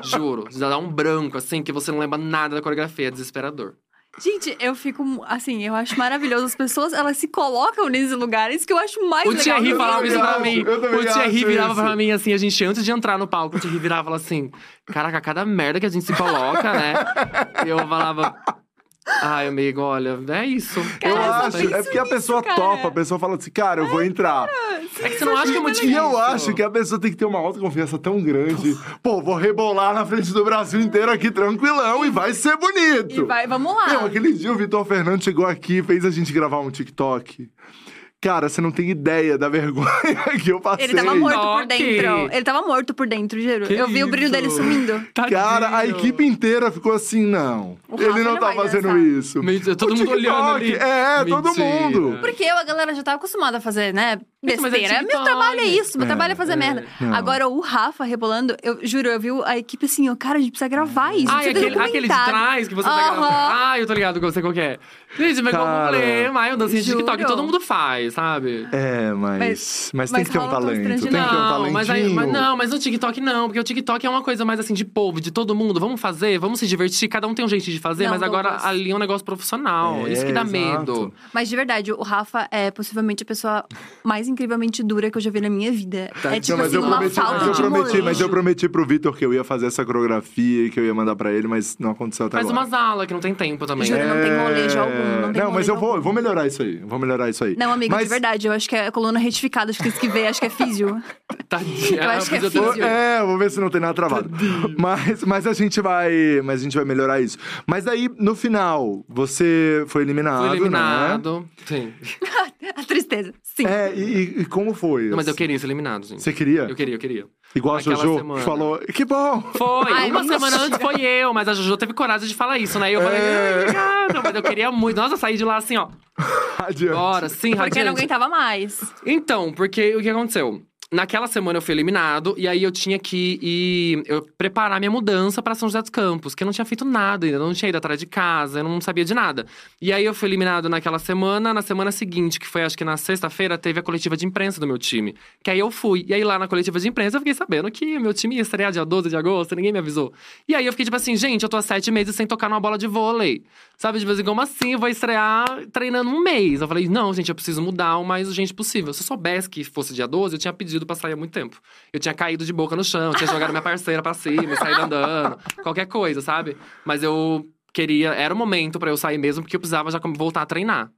Juro. Já dá um branco, assim, que você não lembra nada da coreografia. É desesperador. Gente, eu fico, assim, eu acho maravilhoso. As pessoas, elas se colocam nesses lugares que eu acho mais O legal. Thierry Eu falava isso pra mim. O Thierry virava isso. pra mim assim, a gente, antes de entrar no palco, o Thierry virava e falava assim: Caraca, cada merda que a gente se coloca, né? E eu falava. Ai, amigo, olha, é isso. Eu Cara, acho, é porque a pessoa cara. topa, a pessoa fala assim, cara, eu vou entrar. É que você não acha que é muito E difícil. eu acho que a pessoa tem que ter uma autoconfiança tão grande. Pô, vou rebolar na frente do Brasil inteiro aqui tranquilão e vai ser bonito. E vai, vamos lá. Meu, aquele dia o Vitor Fernando chegou aqui e fez a gente gravar um TikTok. Cara, você não tem ideia da vergonha [laughs] que eu passei. Ele tava morto por TikTok. dentro. Ele tava morto por dentro, juro. Que eu vi o brilho isso? dele sumindo. Cara, a Tadinho. equipe inteira ficou assim, não. O Ele não não tá fazendo dançar. isso. Mentira, todo O mundo olhando ali. TikTok, É, todo Mentira. mundo. Porque eu, a galera já tava acostumada a fazer, né? Mas é Besteira. Meu TikTok. trabalho é isso, meu É, trabalho é fazer é. merda. Não. Agora, o Rafa rebolando, eu juro, eu vi a equipe assim, ó, cara, a gente precisa gravar isso. Ai, precisa aquele, aquele de trás que você tá Aham. gravando. Ah, eu tô ligado com você qual que é. Gente, mas como Cara. problema? Eu dancinha de. TikTok, todo mundo faz, sabe? É, mas. Mas, tem mas que ter um talento. Tem que ter um talentinho. mas, aí, mas não, mas no TikTok não, porque o TikTok é uma coisa mais assim de povo, de todo mundo. Vamos fazer, vamos se divertir, cada um tem um jeito de fazer, Não, mas agora ali é um negócio profissional. É, isso que dá exato. medo. Mas de verdade, o Rafa é possivelmente a pessoa mais incrivelmente dura que eu já vi na minha vida. É tipo não, mas assim, eu uma prometi, falta mas eu de prometi, molejo. mas eu prometi pro Vitor que eu ia fazer essa coreografia e que eu ia mandar pra ele, mas não aconteceu até Faz agora. umas aulas que não tem tempo também. Juro, não tem molejo algum, não tem Não, mas eu vou, eu vou melhorar isso aí. eu Vou melhorar isso aí. Não, amigo, mas, de verdade, eu acho que é coluna retificada, acho que isso que vê, acho que é físio. [laughs] Tadinha. Eu acho que é podia ter- físio. É, eu vou ver se não tem nada travado. Mas, mas a gente vai, mas a gente vai melhorar isso. Mas aí no final, você foi eliminado, Fui eliminado. Sim. [laughs] A tristeza, sim. né? É, e, e como foi? Não, mas eu queria ser eliminado, gente. Você queria? Eu queria, eu queria. Igual a Jojo semana. que falou, que bom! Foi, Ai, uma semana antes foi eu, mas a Jojo teve coragem de falar isso, né? E eu falei, É. obrigada, mas eu queria muito. Nossa, eu saí de lá assim, ó. [laughs] Adiante. Bora, sim, Porque radiante. não aguentava mais. Então, porque o que aconteceu? Naquela semana eu fui eliminado e aí eu tinha que ir eu preparar minha mudança pra São José dos Campos, que eu não tinha feito nada ainda, não tinha ido atrás de casa, eu não sabia de nada. E aí eu fui eliminado naquela semana, na semana seguinte, que foi acho que na sexta-feira, teve a coletiva de imprensa do meu time. Que aí eu fui. E aí lá na coletiva de imprensa eu fiquei sabendo que meu time ia estrear dia 12 de agosto, ninguém me avisou. E aí eu fiquei tipo assim, gente, eu tô há sete meses sem tocar numa bola de vôlei. Sabe, tipo assim, como assim? Vou estrear treinando um mês. Eu falei, não, gente, eu preciso mudar o mais urgente possível. Se eu soubesse que fosse dia 12, eu tinha pedido pra sair há muito tempo. Eu tinha caído de boca no chão, tinha jogado minha parceira pra cima saído andando. Qualquer coisa, sabe? Mas eu queria… Era o momento pra eu sair mesmo, porque eu precisava já voltar a treinar.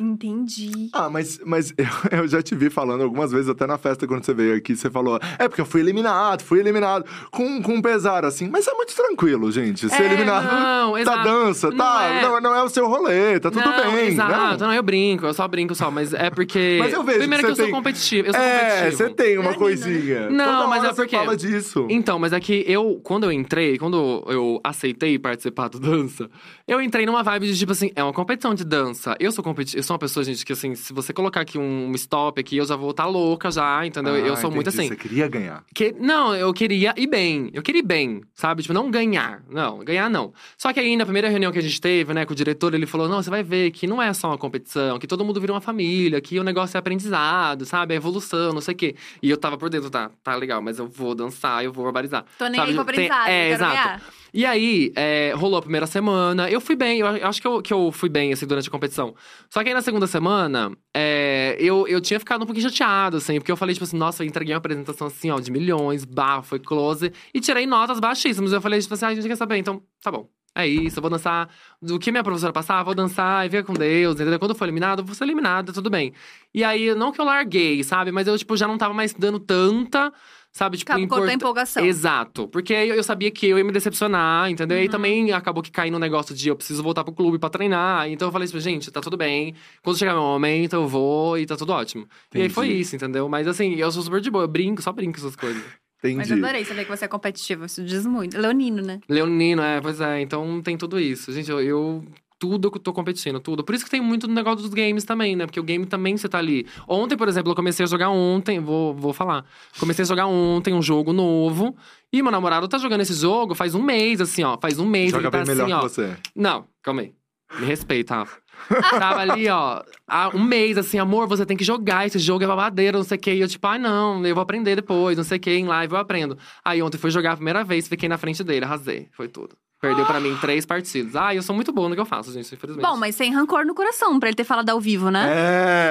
Entendi. Ah, mas, mas [laughs] eu, eu já te vi falando algumas vezes, até na festa quando você veio aqui, você falou, é porque eu fui eliminado, fui eliminado, com, com pesar, assim. Mas é muito tranquilo, gente. Ser É, eliminado não, tá exato. dança, Não tá. é. Não, não é o seu rolê, tá tudo não, bem. Exato, não. não, eu brinco, eu só brinco só, mas é porque. [laughs] Mas eu vejo Primeiro que que, eu tem- sou competitivo. Eu sou É, competitivo. você tem uma Leonina, coisinha. Não, Toda mas hora é porque- Você fala disso. Então, mas é que eu, quando eu entrei, quando eu aceitei participar do dança, eu entrei numa vibe de tipo assim, é uma competição de dança. Eu sou competi eu sou uma pessoa, gente, que assim, se você colocar aqui um stop aqui, eu já vou estar louca já, entendeu? eu Ah, sou muito entendi, assim. Você queria ganhar. Que, não, eu queria ir bem. Eu queria ir bem, sabe? Tipo, não ganhar. Não, ganhar não. Só que aí, na primeira reunião que a gente teve, né, com o diretor, ele falou: não, você vai ver que não é só uma competição, que todo mundo vira uma família, que o negócio é aprendizado, sabe? É evolução, não sei o quê. E eu tava por dentro, tá, tá legal, mas eu vou dançar, eu vou barbarizar. Tô nem sabe? aí com Tem- aprendizado, É, eu quero exato. ganhar. E aí, é, rolou a primeira semana. Eu fui bem, eu acho que eu, que eu fui bem, assim, durante a competição. Só que aí na segunda semana, é, eu, eu tinha ficado um pouquinho chateado, assim, porque eu falei, tipo assim, nossa, eu entreguei uma apresentação assim, ó, de milhões, barro, foi close, e tirei notas baixíssimas. Eu falei, tipo assim, ah, a gente quer saber, então, tá bom. É isso, eu vou dançar. Do que minha professora passar, vou dançar e ver com Deus, entendeu? Quando eu for eliminado, eu vou ser eliminado, tudo bem. E aí, não que eu larguei, sabe? Mas eu, tipo, já não tava mais dando tanta, sabe? Tipo, Acabou cortou a import- empolgação. Exato. Porque eu, eu sabia que eu ia me decepcionar, entendeu? E aí Uhum. também acabou que caí no negócio de eu preciso voltar pro clube pra treinar. Então eu falei assim, gente, tá tudo bem. Quando chegar meu momento, eu vou e tá tudo ótimo. E aí Entendi. foi isso, entendeu? Mas assim, eu sou super de boa, eu brinco, só brinco essas coisas. Mas Entendi. adorei saber que você é competitivo. Isso diz muito. Leonino, né? Leonino, é, pois é, então tem tudo isso. Gente, eu. eu tudo que eu tô competindo, tudo. Por isso que tem muito no negócio dos games também, né? Porque o game também você tá ali. Ontem, por exemplo, eu comecei a jogar ontem, vou, vou falar. Comecei a jogar ontem um jogo novo. E meu namorado tá jogando esse jogo faz um mês, assim, ó. Faz um mês. Joga ele tá bem melhor assim, que ó. você. Não, calma aí. Me respeita, Rafa. Tava ali, ó, há um mês, assim, amor, você tem que jogar, esse jogo é babadeiro, não sei o quê. E eu, tipo, ah, não, eu vou aprender depois, não sei o quê, em live eu aprendo. Aí ontem fui jogar a primeira vez, fiquei na frente dele, arrasei, foi tudo. Perdeu pra mim três partidas. Ah, eu sou muito bom no que eu faço, gente, infelizmente. Bom, mas sem rancor no coração, pra ele ter falado ao vivo, né?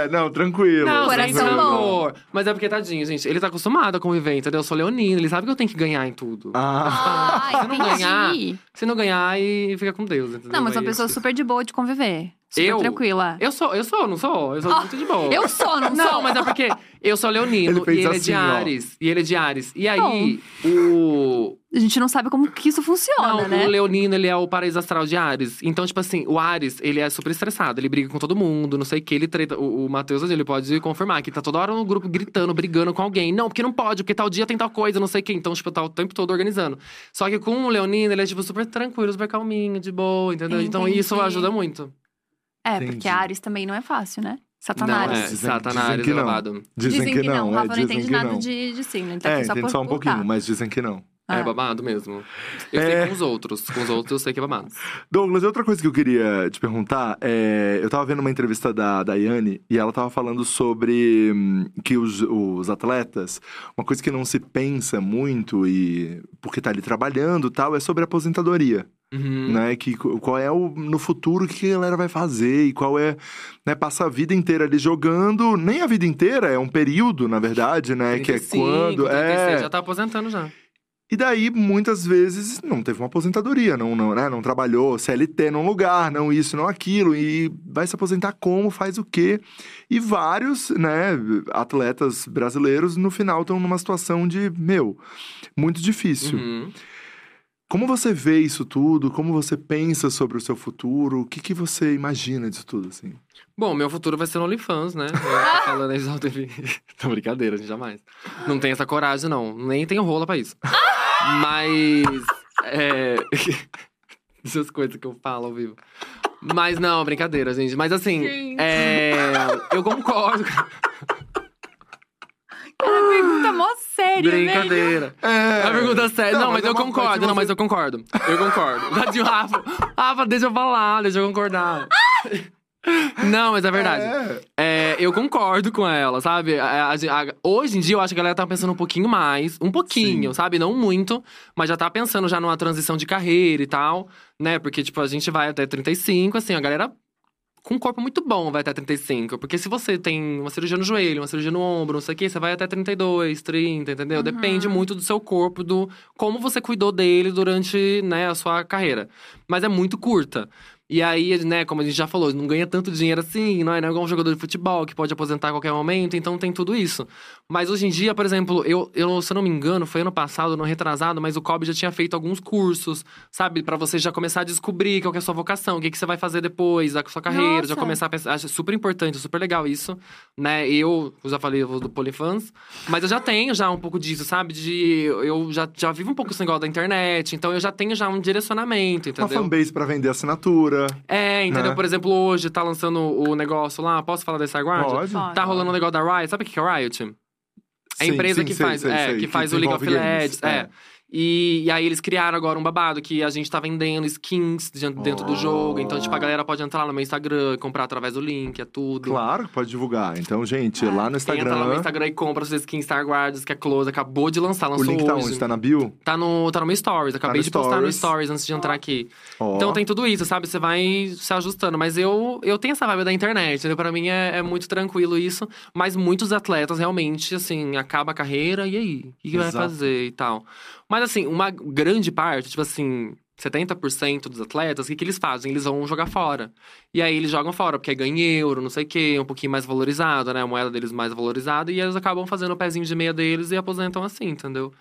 É, não, tranquilo. Não, Coração sem bom. Mas é porque, tadinho, gente, ele tá acostumado a conviver, entendeu? Eu sou leonino, ele sabe que eu tenho que ganhar em tudo. Ah, Ah, Se não ganhar, Se não ganhar, aí fica com Deus, entendeu? Não, mas uma Aí pessoa super de boa de conviver. Super Eu? tranquila. Eu sou, eu sou, não sou? Eu sou Ah, muito de boa. Eu sou, não, Não, sou. mas é porque eu sou leonino Ele e ele é assim, de ó. Ares. E ele é de Ares. E aí, o. A gente não sabe como que isso funciona, Não, né? o leonino, ele é o paraíso astral de Ares. Então, tipo assim, o Ares, ele é super estressado. Ele briga com todo mundo, não sei o que. Ele treta. O, o Matheus, ele pode confirmar que tá toda hora no grupo gritando, brigando com alguém. Não, porque não pode, porque tal dia tem tal coisa, não sei o que. Então, tipo, tá o tempo todo organizando. Só que com o leonino, ele é, tipo, super tranquilo, super calminho, de boa, entendeu? Então, Entendi. isso ajuda muito. É, Entendi. porque Ares também não é fácil, né? Não, Satanás. é, Dizem- Satanás dizem que não. elevado. dizem, que, não, O é, Rafa não dizem entende que nada não. de, de signo. Ele tá É, aqui só entende por só um colocar. pouquinho, mas dizem que não. É Ah. babado mesmo. Eu É. sei com os outros. Com os outros eu sei que é babado. Douglas, outra coisa que eu queria te perguntar é. Eu tava vendo uma entrevista da Daiane e ela tava falando sobre hum, que os, os atletas, uma coisa que não se pensa muito, e porque tá ali trabalhando e tal, é sobre a aposentadoria. Uhum. Né, que qual é o no futuro que a galera vai fazer e qual é, né, passa a vida inteira ali jogando, nem a vida inteira, é um período, na verdade, né, que é 35, quando 36, é já tá aposentando já. e daí, muitas vezes, não teve uma aposentadoria, não, não, né? não trabalhou CLT num lugar, não isso, não aquilo, e vai se aposentar como, faz o quê? E vários, né, atletas brasileiros, no final, estão numa situação de, meu, muito difícil. Uhum. Como você vê isso tudo? Como você pensa sobre o seu futuro? O que, que você imagina disso tudo, assim? Bom, meu futuro vai ser no OnlyFans, né? Eu falando aí. Não, [laughs] brincadeira, gente, jamais. Não tenho essa coragem, não. Nem tenho rola pra isso. Mas. É. [laughs] Essas coisas que eu falo ao vivo. Mas não, brincadeira, gente. Mas assim, Gente. é. Eu concordo. Cara, pergunta mó séria. Brincadeira. É, A pergunta é séria. Não, Não, mas mas, é eu uma concordo. Não, você- mas eu concordo. Eu concordo. [laughs] Tadinho, Rafa. Rafa, deixa eu falar, deixa eu concordar. Não, mas é verdade. É. É, eu concordo com ela, sabe? A- a- a- hoje em dia, eu acho que a galera tá pensando um pouquinho mais. Um pouquinho, Sim. sabe? Não muito. Mas já tá pensando já numa transição de carreira e tal. Né? Porque, tipo, a gente vai até 35, assim, a galera com um corpo muito bom vai até 35. Porque se você tem uma cirurgia no joelho, uma cirurgia no ombro, não sei o quê, você vai até 32, 30, entendeu? Depende muito do seu corpo, do como você cuidou dele durante, né, a sua carreira. Mas é muito curta. E aí, né, como a gente já falou, não ganha tanto dinheiro assim, não é, não é igual um jogador de futebol que pode aposentar a qualquer momento, então tem tudo isso. Mas hoje em dia, por exemplo, eu, eu se eu não me engano, foi ano passado, não retrasado, mas o Kobe já tinha feito alguns cursos, sabe? Pra você já começar a descobrir qual que é a sua vocação, o que, que você vai fazer depois da sua carreira, já Nossa. começar a pensar. Acho super importante, super legal isso, né? Eu, eu já falei do Polifans, mas eu já tenho já um pouco disso, sabe? De eu já, já vivo um pouco esse negócio da internet, então eu já tenho já um direcionamento, Uma entendeu? fanbase pra vender assinatura. É, entendeu? Né? Por exemplo, hoje tá lançando o negócio lá, posso falar da Starguard? Pode. Pode. Tá rolando o negócio da Riot. Sabe o que que é a Riot? É a Sim, empresa sim, que sei, faz, sei, é, sei, que que faz o League of Legends. é. E, e aí eles criaram agora um babado que a gente tá vendendo skins de- dentro Oh. do jogo. Então, tipo, a galera pode entrar lá no meu Instagram, comprar através do link, é tudo. Claro que pode divulgar. Então, gente, Ah, lá no Instagram. Entra lá no Instagram e compra suas skins Star Guards, que é close, acabou de lançar, o lançou link tá hoje. onde? Tá na bio? Tá no, tá no meu stories, acabei no de postar no Stories. stories antes de entrar aqui. Ó. Então tem tudo isso, sabe? Você vai se ajustando. Mas eu, eu tenho essa vibe da internet, entendeu? Pra mim é, é muito tranquilo isso. Mas muitos atletas realmente, assim, acaba a carreira e aí? O que, que vai fazer e tal? Mas assim, uma grande parte, tipo assim, 70% dos atletas, o que, que eles fazem? Eles vão jogar fora. E aí eles jogam fora, porque ganha euro, não sei o quê, um pouquinho mais valorizado, né? A moeda deles mais valorizada. E eles acabam fazendo o pezinho de meia deles e aposentam assim, entendeu?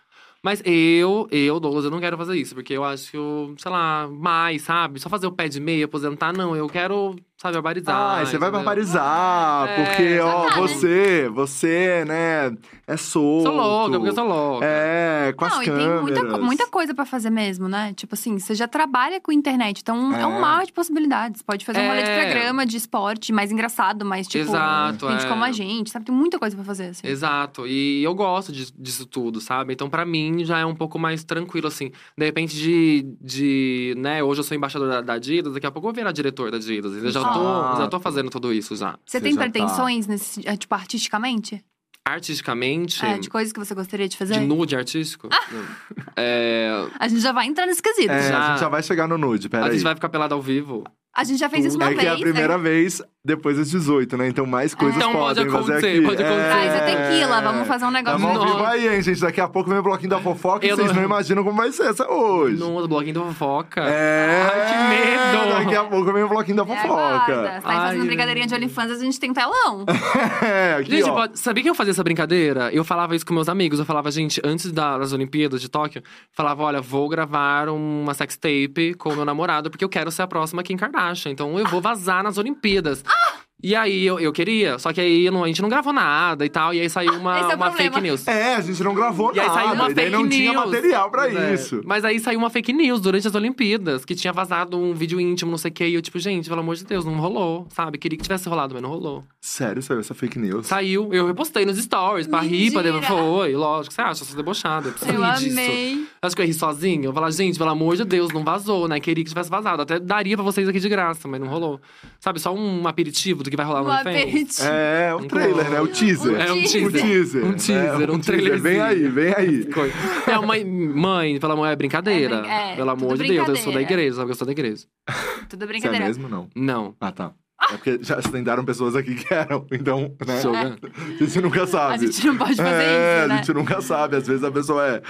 Mas eu, eu, Douglas, eu não quero fazer isso, porque eu acho sei lá, mais, sabe? Só fazer o pé de meia, aposentar, não. Eu quero, sabe, barbarizar. Ah, você vai entendeu? barbarizar, É, porque, ó, tá, né? você, você, né, é solto. Sou louca, porque eu sou louca. É, com as Não, e câmeras. tem muita, muita coisa pra fazer mesmo, né? Tipo assim, você já trabalha com internet, então é, É. um mar de possibilidades. Pode fazer um rolê de É. programa de esporte mais engraçado, mais tipo. Exato, Gente é. como a gente, sabe? Tem muita coisa pra fazer, assim. Exato, e eu gosto de- disso tudo, sabe? Então, pra mim, já é um pouco mais tranquilo, assim. De repente, de, de né, hoje eu sou embaixador da, da Adidas, daqui a pouco eu vou virar diretor da Adidas. Eu já tô, Exato. já tô fazendo tudo isso já. Você Você tem já tá. pretensões nesse, eh, tipo, artisticamente? artisticamente, É, de coisas que você gostaria de fazer? de nude artístico. é, A gente já vai entrar nesse quesito. É, Já. a gente já vai chegar no nude, a peraí. gente vai ficar pelado ao vivo. A gente já fez isso uma É vez. que é a primeira né? vez depois das 18, né? Então mais coisas Então pode podem fazer acontecer, aqui. pode acontecer. Traz a tequila, vamos fazer um negócio. Tamo vivo Nossa. aí, hein, gente? Daqui a pouco vem o bloquinho da fofoca e Eu vocês não- não imaginam como vai ser essa hoje. No bloquinho da fofoca. É. Ai, que medo! Daqui a pouco vem o bloquinho da É, fofoca. Você tá aí fazendo brincadeirinha de OnlyFans, a gente tem telão. [laughs] É, aqui, Gente, ó. pode- sabia que eu fazia essa brincadeira? Eu falava isso com meus amigos. Eu falava, gente, antes da- das Olimpíadas de Tóquio, falava, olha, vou gravar uma sextape com o meu namorado, porque eu quero ser a próxima Kim Kardashian. Então eu vou vazar nas Olimpíadas. E aí eu, eu queria, só que aí eu não- a gente não gravou nada e tal, e aí saiu uma, Esse é o uma problema. fake news. É, a gente não gravou E aí nada. saiu uma e daí fake não news. tinha material pra É. isso. Mas aí saiu uma fake news durante as Olimpíadas, que tinha vazado um vídeo íntimo, não sei o quê. E eu, tipo, gente, pelo amor de Deus, não rolou, sabe? Queria que tivesse rolado, mas não rolou. Sério, saiu essa fake news? Saiu, eu repostei nos stories pra rir, pra Mentira. Foi, lógico. Você acha? Eu sou debochada. Eu preciso Eu rir disso. amei. Acho que eu ri sozinho. Eu falar, gente, pelo amor de Deus, não vazou, né? Queria que tivesse vazado. Até daria pra vocês aqui de graça, mas não rolou. Sabe, só um aperitivo do que vai rolar no Um OnlyFans. aperitivo. É, o trailer, né? O teaser. É um O teaser. teaser. Um teaser, É, um teaser. trailerzinho. Vem aí, vem aí. É, mãe, mãe, pelo amor, é brincadeira. É brin- é, pelo amor de Deus, eu sou da brincadeira. igreja, sabe que eu sou da igreja. Tudo Você é brincadeira. mesmo, não? Não. Ah, tá. É porque já tentaram pessoas aqui que eram, então, né? Jogando. A gente nunca sabe. A gente não pode fazer é, isso, né? a gente nunca sabe. Às vezes a pessoa é.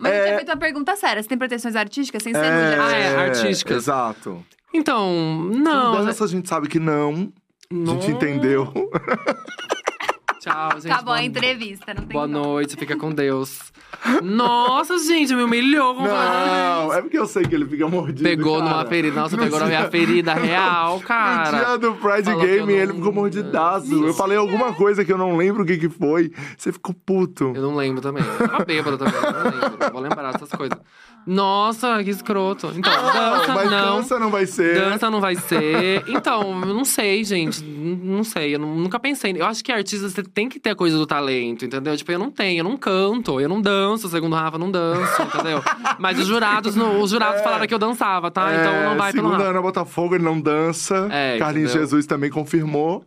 Mas eu É. tinha feito uma pergunta séria. Você tem pretensões artísticas sem ser é, Ah, é, artísticas. Exato. Então, não. Com dança a gente sabe que não. A gente Não. entendeu. [laughs] Tchau, gente. Acabou boa a entrevista, não tem Boa como. noite, fica com Deus. Nossa, gente, me humilhou. com Não, é porque eu sei que ele fica mordido. Pegou cara. numa ferida. Nossa, No pegou na dia- minha ferida real, No [laughs] cara. dia do Pride Falou Game, não- ele ficou mordidaço. Eu falei alguma coisa que eu não lembro o que, que foi. Você ficou puto. Eu não lembro também. Eu tava bêbado também, eu não lembro. Vou lembrar dessas coisas. Nossa, que escroto. Então, dança, Não, mas não. dança não vai ser. Dança não vai ser. Então, eu não sei, gente. Não sei. Eu nu- nunca pensei. Eu acho que artista você tem que ter a coisa do talento, entendeu? Tipo, eu não tenho, eu não canto, eu não danço, segundo o Rafa, eu não danço, entendeu? Mas os jurados, no- os jurados falaram que eu dançava, tá? Então não vai pelo É, Rafa. Ana Botafogo, ele não dança. É, Carlinhos entendeu? Jesus também confirmou.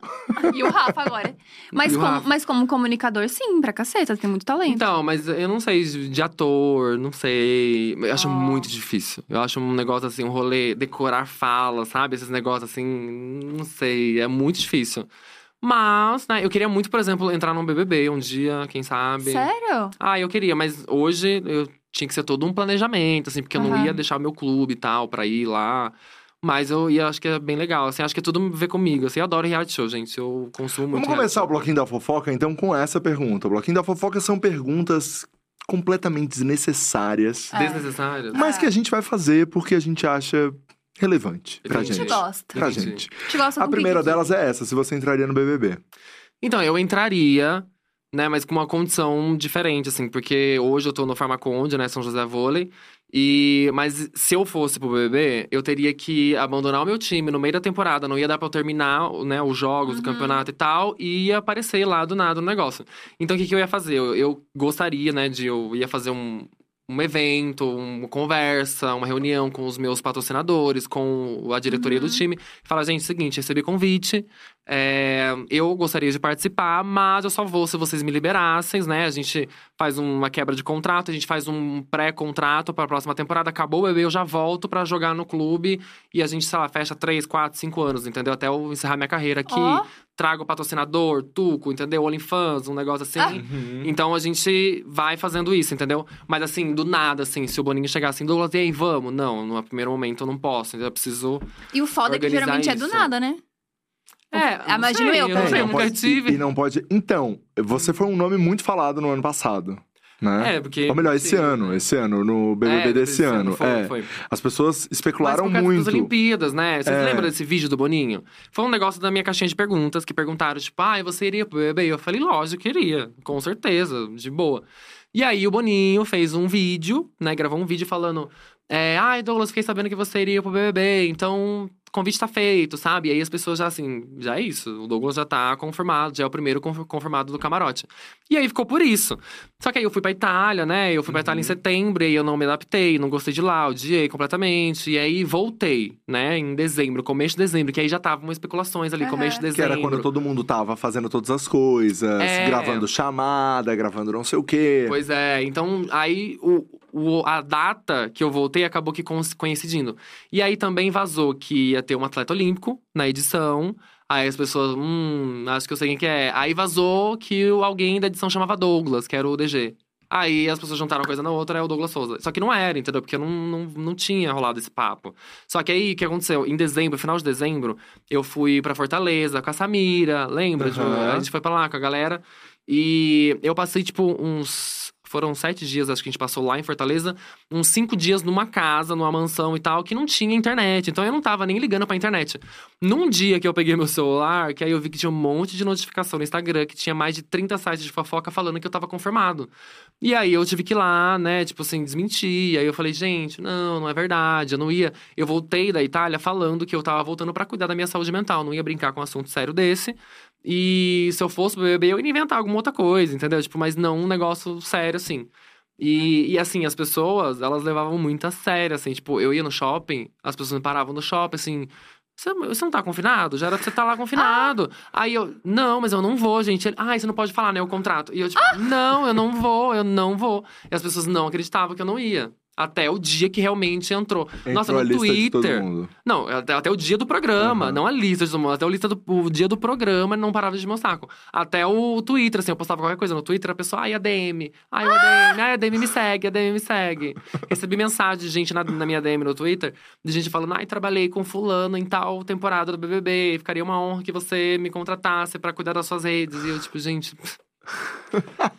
E o Rafa agora. [laughs] Mas como, Rafa? mas como comunicador, sim, pra caceta, tem muito talento. Então, mas eu não sei de ator, não sei. Eu acho Oh. muito difícil. Eu acho um negócio assim, um rolê, decorar fala, sabe? Esses negócios assim, não sei, é muito difícil. Mas, né, eu queria muito, por exemplo, entrar num BBB um dia, quem sabe. Sério? Ah, eu queria, mas hoje eu tinha que ser todo um planejamento, assim, porque eu não ia deixar meu clube e tal pra ir lá. Mas eu ia, acho que é bem legal, assim, acho que é tudo a ver comigo. Assim, eu adoro reality show, gente. Eu consumo muito. Vamos começar o bloquinho da fofoca, então, com essa pergunta. O bloquinho da fofoca são perguntas completamente desnecessárias, É. Desnecessário. mas que a gente vai fazer porque a gente acha relevante pra A gente gente. gosta. Pra gente. A gente gosta A primeira delas é essa: se você entraria no BBB. Então, eu entraria, né, mas com uma condição diferente, assim, porque hoje eu tô no Farmaconde, né, São José Vôlei. E, mas se eu fosse pro BBB, eu teria que abandonar o meu time no meio da temporada. Não ia dar pra eu terminar, né, os jogos, o Uhum. campeonato e tal. E ia aparecer lá do nada no negócio. Então, o que, que eu ia fazer? Eu, eu gostaria, né, de... Eu ia fazer um, um evento, uma conversa, uma reunião com os meus patrocinadores, com a diretoria do Uhum. time. Falar, gente, seguinte, recebi convite. É, eu gostaria de participar, mas eu só vou se vocês me liberassem, né? A gente faz uma quebra de contrato, a gente faz um pré-contrato para a próxima temporada. Acabou o bebê, eu já volto para jogar no clube e a gente, sei lá, fecha três, quatro, cinco anos, entendeu? Até eu encerrar minha carreira aqui. Ó. Trago patrocinador, Tuco, entendeu? OnlyFans, um negócio assim. Ah. Então a gente vai fazendo isso, entendeu? Mas assim, do nada, assim, se o Boninho chegar assim, Douglas, e aí, vamos? Não, no primeiro momento eu não posso, entendeu? Eu preciso. E o foda é que geralmente é do isso. nada, né? É, Ah, imagino eu, eu não sei, eu nunca pode, tive. e, não pode. Então, você foi um nome muito falado no ano passado. Né? É, porque. Ou melhor, esse sim, ano, esse ano, no BBB É, desse esse ano. Foi, é. foi. As pessoas especularam Mas por causa muito. das Olimpíadas, né? Vocês É. lembram desse vídeo do Boninho? Foi um negócio da minha caixinha de perguntas que perguntaram, tipo, ah, você iria pro BBB? Eu falei, lógico que iria, com certeza, de boa. E aí o Boninho fez um vídeo, né? Gravou um vídeo falando. É, ai, Douglas, fiquei sabendo que você iria pro BBB, então convite tá feito, sabe? E aí as pessoas já assim, já é isso. O Douglas já tá confirmado, já é o primeiro conf- confirmado do camarote. E aí ficou por isso. Só que aí eu fui pra Itália, né? Eu fui pra Uhum. Itália em setembro e eu não me adaptei, não gostei de lá, odiei completamente. E aí voltei, né? Em dezembro, começo de dezembro, que aí já estavam especulações ali, Aham. começo de Que dezembro. era quando todo mundo tava fazendo todas as coisas, É. gravando chamada, gravando não sei o quê. Pois é, então aí o, o- a data que eu voltei acabou que coincidindo. E aí também vazou que ia ter um atleta olímpico na edição. Aí as pessoas, hum, acho que eu sei quem que é. Aí vazou que alguém da edição chamava Douglas, que era o DG. Aí as pessoas juntaram uma coisa na outra, é o Douglas Souza. Só que não era, entendeu? Porque não, não, não tinha rolado esse papo. Só que aí, o que aconteceu? Em dezembro, final de dezembro, eu fui pra Fortaleza com a Samira, lembra? Aham. a gente foi pra lá com a galera. E eu passei, tipo, uns. Foram sete dias, acho que a gente passou lá em Fortaleza. Uns cinco dias numa casa, numa mansão e tal, que não tinha internet. Então eu não tava nem ligando pra internet. Num dia que eu peguei meu celular, que aí eu vi que tinha um monte de notificação no Instagram, que tinha mais de 30 sites de fofoca falando que eu tava confirmado. E aí eu tive que ir lá, né, tipo assim, desmentir. Aí eu falei, gente, não, não é verdade. Eu não ia. Eu voltei da Itália falando que eu tava voltando pra cuidar da minha saúde mental. Não ia brincar com um assunto sério desse. E se eu fosse pro BBB, eu ia inventar alguma outra coisa, entendeu? Tipo, mas não um negócio sério, assim. E, e assim, as pessoas, elas levavam muito a sério, assim. Tipo, eu ia no shopping, as pessoas me paravam no shopping, assim. Você, não tá confinado? Já era pra você estar lá confinado. Aí eu, não, mas eu não vou, gente. Ele, Ai, você não pode falar, né? O contrato. E eu, tipo, não, eu não vou, eu não vou. E as pessoas não acreditavam que eu não ia. Até o dia que realmente entrou. Entrou Nossa, a no lista de todo Twitter. mundo. Não, até, até o dia do programa, Aham. não a lista de todo mundo. Até o, lista do, o dia do programa não parava de mostrar. Até o Twitter, assim, eu postava qualquer coisa no Twitter, a pessoa, ai, a DM. Ai, o ADM, ai, a DM me segue, a DM me segue. Recebi mensagem de gente na, na minha DM no Twitter, de gente falando, ai, trabalhei com fulano em tal temporada do BBB, ficaria uma honra que você me contratasse pra cuidar das suas redes. E eu, tipo, gente.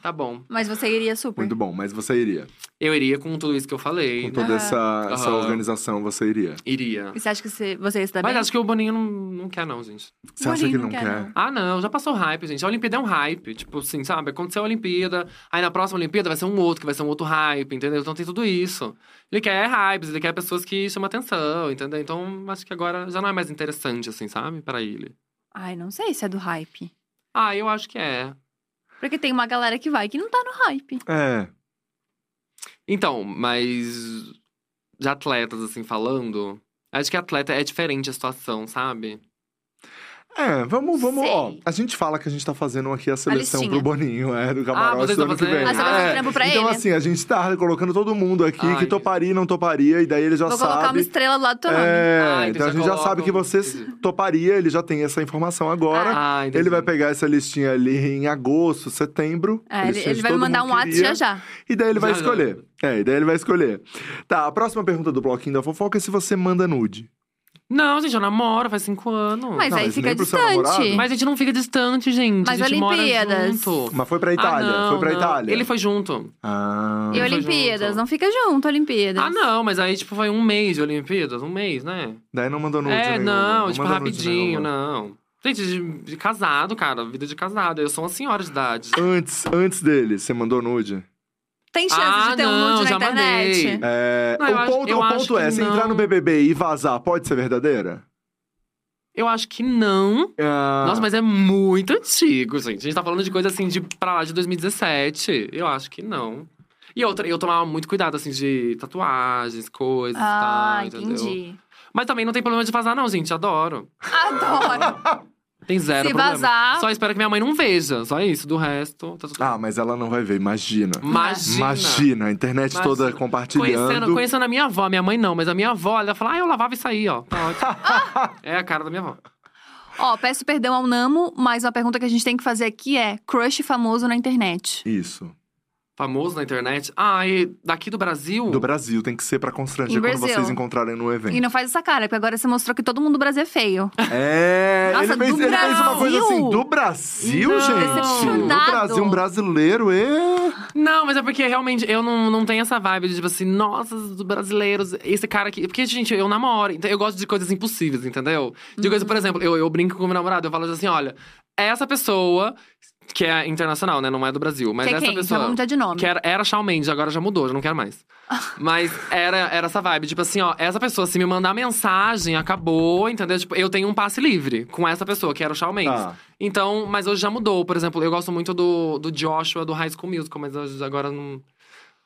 Tá bom. Mas você iria super. Muito bom, mas você iria. Eu iria com tudo isso que eu falei. Com toda essa, essa organização, você iria. Iria. E você acha que você, você ia se dar Mas bem? acho que o Boninho não, não quer, não, gente. Você acha que não não quer? quer, não. Ah, não, já passou hype, gente. A Olimpíada é um hype. Tipo assim, sabe? Aconteceu a Olimpíada, aí na próxima Olimpíada vai ser um outro, que vai ser um outro hype, entendeu? Então tem tudo isso. Ele quer hypes, ele quer pessoas que chamam atenção, entendeu? Então acho que agora já não é mais interessante, assim, sabe? Pra ele. Ai, não sei se é do hype. Ah, eu acho que é. Porque tem uma galera que vai que não tá no hype. É. Então, mas de atletas, assim, falando, acho que atleta é diferente a situação, sabe? É, vamos, vamos, ó. Sei. A gente fala que a gente tá fazendo aqui a seleção listinha. pro Boninho, é, do camarote vocês do ano que fazendo? vem. Ah, você vai fazer É. trampo pra então, ele? assim, a gente tá colocando todo mundo aqui Ai, que toparia e não toparia, e daí ele já Vou colocar uma sabe. estrela do lado do teu nome. É, Ah, então então a já gente já sabe que você toparia, ele já tem essa informação agora. Ah. Ele vai pegar essa listinha ali em agosto, setembro. É, ele, ele vai mandar um que WhatsApp iria, já já. E daí ele vai Já, já. escolher. É, e daí ele vai escolher. Tá, a próxima pergunta do bloquinho da fofoca é se você manda nude. Não, gente, eu namoro faz cinco anos. Mas Não, aí mas fica nem pro seu distante. namorado? Mas a gente não fica distante, gente. Mas a gente Olimpíadas? mora junto. Mas foi pra Itália? Ah, não, foi pra não. Itália? Ele foi junto. Ah. E Foi Olimpíadas, junto. não fica junto, Olimpíadas. Ah, não, mas aí, tipo, foi um mês de Olimpíadas, um mês, né? Daí não mandou nude é, nenhuma, não, tipo, manda nude rapidinho, não. Gente, de, de casado, cara, vida de casado. Eu sou uma senhora de idade. Antes, antes dele, você mandou nude? Tem chance Ah, de ter um não, nude na internet? É, Não, o acho- ponto, o ponto é, se entrar no BBB e vazar, pode ser verdadeira? Eu acho que não. Ah, Nossa, mas é muito antigo, gente. A gente tá falando de coisa assim de pra lá de 2017. Eu acho que não. E outra, eu tomava muito cuidado, assim, de tatuagens, coisas Ah, e tal, entendeu? entendi. Mas também não tem problema de vazar, não, gente. Adoro. Adoro. [laughs] Tem zero Se problema. vazar- Só espero que minha mãe não veja. Só isso. Do resto, tá tudo Ah, mas ela não vai ver, imagina. Imagina. Imagina, a internet Imagina. toda compartilhando. Conhecendo, conhecendo a minha avó, minha mãe não, mas a minha avó, ela fala, ah, eu lavava isso aí, ó. Tá ótimo. [laughs] é a cara da minha avó. Ó, peço perdão ao Namo, mas uma pergunta que a gente tem que fazer aqui é: crush famoso na internet. Isso. Famoso na internet. Ah, e daqui do Brasil? Do Brasil, tem que ser pra constranger Em quando Brasil. vocês encontrarem no evento. E não faz essa cara, porque agora você mostrou que todo mundo do Brasil é feio. É, [laughs] Nossa, ele, fez, do ele fez uma coisa Brasil? assim, do Brasil, Não. gente? Do Decepcionado. Brasil, um brasileiro, é. Não, mas é porque realmente eu não, não tenho essa vibe de tipo assim, nossa, dos brasileiros, esse cara aqui. Porque, gente, eu namoro, então eu gosto de coisas impossíveis, entendeu? De coisa, por exemplo, eu, eu brinco com o meu namorado, eu falo assim: olha, essa pessoa Que é internacional, né? Não é do Brasil. Mas que é essa quem? pessoa. Então vamos mudar de nome. Que era, era Shawn Mendes, agora já mudou, já não quero mais. [laughs] Mas era, era essa vibe, tipo assim, ó, essa pessoa, se me mandar mensagem, acabou, entendeu? Tipo, eu tenho um passe livre com essa pessoa, que era o Shawn Mendes. Tá. Então, mas hoje já mudou. Por exemplo, eu gosto muito do, do Joshua do High School Musical, mas hoje agora não.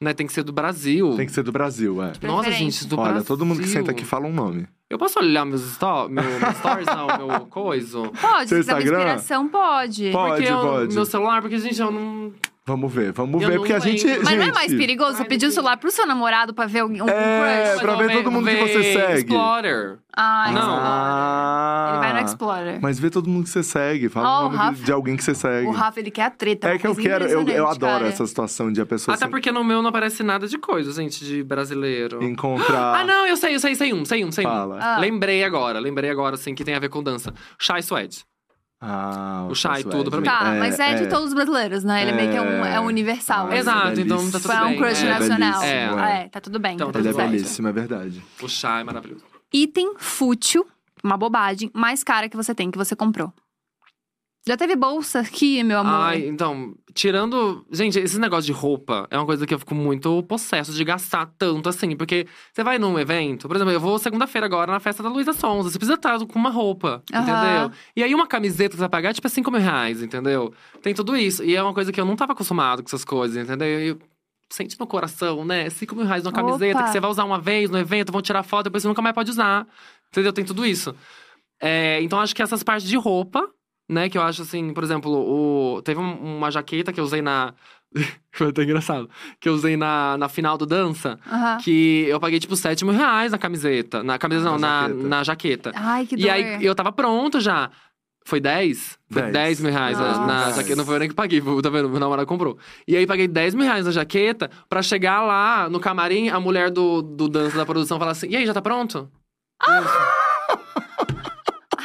Né, tem que ser do Brasil. Tem que ser do Brasil, é. Nossa, gente, do Olha, Brasil. todo mundo que senta aqui fala um nome. Eu posso olhar meus, sto meu, meus stories, não, meu [laughs] coisa? Pode, Seu se quiser Instagram? inspiração, pode. Pode, porque eu- pode. meu celular, porque, gente, eu não. Vamos ver, vamos Eu ver, porque a gente. lembro. Mas não é gente, mais perigoso você pedir o celular pro seu namorado pra ver um, um É, crush? pra ver todo mundo que você segue. Explorer. Ah, Não. Explorer. Ah, Ele vai no Explorer. Mas vê todo mundo que você segue. Fala Ó, o nome de- Rafa- de alguém que você segue. O Rafa, ele quer a treta. é que eu quero, eu, eu adoro cara. essa situação de a pessoa Até porque no meu não aparece nada de coisa, gente, de brasileiro. encontrar. Ah, não, eu sei, eu sei, sei um, sei um, sei um. Fala. Ah. Lembrei agora, lembrei agora, assim, que tem a ver com dança. Shy Suede. Ah, O Shai, Suede. tudo pra mim. Tá, mas é, de todos os brasileiros, né? Ele meio que é um, é um universal. Ah, assim. Exato, é então tá tudo É um bem. crush é. nacional. É. é. tá tudo bem. Então, tá Ele tudo é belíssimo, é verdade. O Shai é maravilhoso. Item fútil, uma bobagem, mais cara que você tem, que você comprou. Já teve bolsa aqui, meu amor? Ai, então, tirando. Gente, esse negócio de roupa é uma coisa que eu fico muito possesso de gastar tanto assim. Porque você vai num evento, por exemplo, eu vou segunda-feira agora na festa da Luísa Sonza. Você precisa estar com uma roupa, Aham. entendeu? E aí uma camiseta que você vai pagar é tipo 5 mil reais, entendeu? Tem tudo isso. E é uma coisa que eu não tava acostumado com essas coisas, entendeu? E eu- Sente no coração, né? 5 mil reais numa camiseta Opa. que você vai usar uma vez no evento, vão tirar foto, depois você nunca mais pode usar. Entendeu? Tem tudo isso. É, então acho que essas partes de roupa, né? Que eu acho assim, por exemplo, o... teve um- uma jaqueta que eu usei na. [laughs] Foi até engraçado. Que eu usei na, na final do dança. Que eu paguei, tipo, 7 mil reais na camiseta. Na camiseta, não, Na na, jaqueta. na jaqueta. Ai, que dor. E aí eu tava pronto já. Foi 10? Foi 10, Dez. mil reais na- na Nossa. jaqueta. Não foi eu nem que paguei, [laughs] tá vendo? Meu namorado comprou. E aí paguei 10 mil reais na jaqueta pra chegar lá no camarim, a mulher do, do dança da produção falar assim: e aí, já tá pronto? [laughs]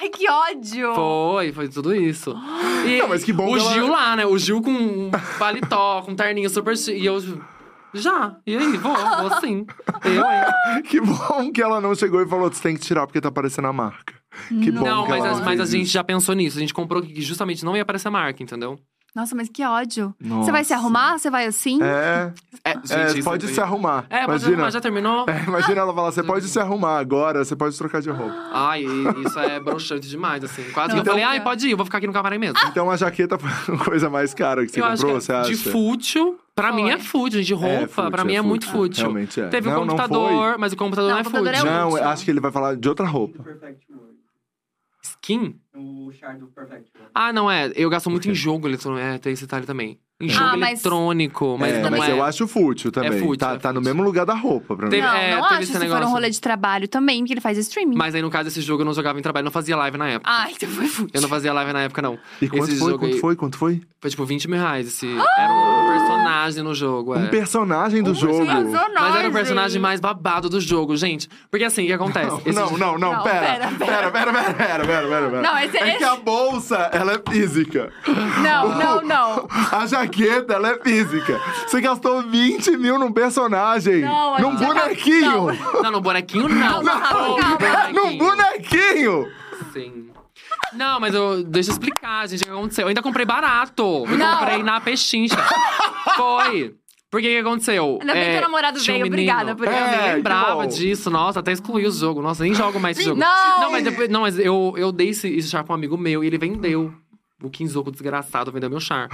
Ai, que ódio! Foi, foi tudo isso. [gasps] E Não, mas que bom O que ela- Gil lá, né? O Gil com um paletó, [laughs] com um terninho super. chi- E eu. Já. E aí, vou, vou sim. Eu, hein? [laughs] Que bom que ela não chegou e falou: você tem que tirar porque tá aparecendo a marca. Que bom Não, que mas, ela a, mas a fez gente isso. já pensou nisso. A gente comprou que justamente não ia aparecer a marca, entendeu? Nossa, mas que ódio. Nossa. Você vai se arrumar? Você vai assim? É, É, é, isso pode foi- se arrumar. É, pode imagina, arrumar, já terminou? É, imagina ela falar: você pode se arrumar agora, você pode trocar de roupa. Ai, isso é broxante demais, assim. Quase que eu Não, falei, ai, pode ir, eu vou ficar aqui no camarim mesmo. Então a jaqueta foi a coisa mais cara que você eu acho comprou, que você é acha? de fútil, pra Foi. mim é fútil, de roupa, fútil, pra mim é é, muito fútil. Realmente é. Teve Não, um computador, mas o computador Não, não, é computador fútil. é Não, acho que ele vai falar de outra roupa. Skin? O char do Perfect World. Ah, não é. Eu gasto muito em [laughs] jogo eletrônico. É, tem esse detalhe também. Em jogo Ah, mas- eletrônico, mas é, não mas é. eu acho fútil também. fútil, tá é tá no fútil. mesmo lugar da roupa pra mim. Teve- Não, é, não teve acho esse se for um negócio. rolê de trabalho também, porque ele faz streaming. Mas aí, no caso, esse jogo eu não jogava em trabalho, eu não fazia live na época. Ah, então foi fútil. Eu não fazia live na época, não. E quanto Esse foi? jogo Quanto aí- foi? Quanto foi? Foi tipo 20 mil reais. Esse... Era um personagem no jogo, é. Um personagem do jogo. personagem. Mas era o personagem mais babado do jogo, gente. Porque assim, o que acontece? Não, Esse- não, não, não, Não, pera. pera, Pera, pera, pera, pera, pera, pera, pera. Não, esse- é esse- que a bolsa, ela é física. Não, não, não. A jaqueta, ela é física. Você gastou 20 mil num personagem. Não, num bonequinho. Não, no bonequinho não. Calma, calma, calma. num bonequinho. Sim. Não, mas eu, deixa eu explicar, gente, o que aconteceu. Eu ainda comprei barato. Eu Não. comprei na pechincha. Foi. Porque o que aconteceu? Ainda bem que o namorado veio, menino- obrigada por Eu isso. nem É, lembrava disso. Nossa, até excluí o jogo. Nossa, nem jogo mais esse jogo. Não! Não, mas, depois, não, mas eu, eu dei esse, esse char pra um amigo meu e ele vendeu. O Quinzoco desgraçado vendeu meu char.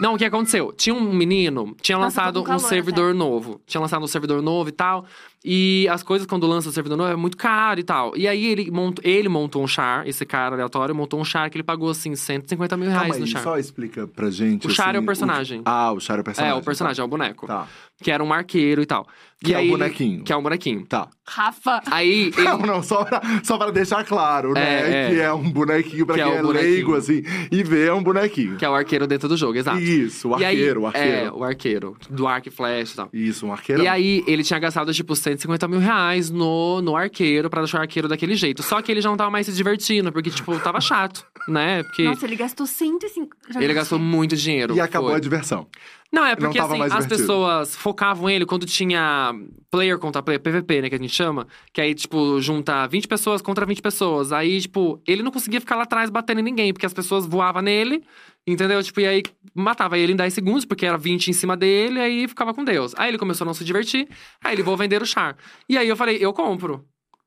Não, o que aconteceu? Tinha um menino, tinha Nossa, lançado com calor um servidor novo. Tinha lançado um servidor novo e tal. E as coisas, quando lança o servidor novo, é muito caro e tal. E aí ele montou, ele montou um char, esse cara aleatório, montou um char que ele pagou, assim, 150 mil reais Calma no aí, char. só explica pra gente. O Char é o assim, personagem. Ah, o Char é o personagem. É, o personagem, é o boneco. Tá. Que era um arqueiro e tal. Que e é o aí ele- bonequinho. Que é um bonequinho. Tá. Rafa. Aí [laughs] ele. Não, não, só pra, só pra deixar claro, né? É, é. Que é um bonequinho pra Que é quem o é, bonequinho. leigo, assim, e vê é um bonequinho. Que é o arqueiro dentro do jogo, exato. Isso, o E aí- arqueiro, o arqueiro. É, o arqueiro. Do arco e flecha e tal. Isso, um arqueirão. E aí, ele tinha gastado, tipo, 150 mil reais no, no arqueiro pra deixar o arqueiro daquele jeito. Só que ele já não tava mais se divertindo, porque, tipo, tava chato, [laughs] né? Porque Nossa, ele gastou 150. ele gastou muito dinheiro. E acabou foi. a diversão. Não, é porque tava assim, as divertido. pessoas focavam ele quando tinha player contra player, PVP, né, que a gente chama. Que aí, tipo, junta 20 pessoas contra 20 pessoas. Aí, tipo, ele não conseguia ficar lá atrás batendo em ninguém, porque as pessoas voavam nele Entendeu? Tipo, e aí matava ele em 10 segundos, porque era 20 em cima dele, aí ficava com Deus. Aí ele começou a não se divertir, aí ele vou vender o char. E aí eu falei, eu compro.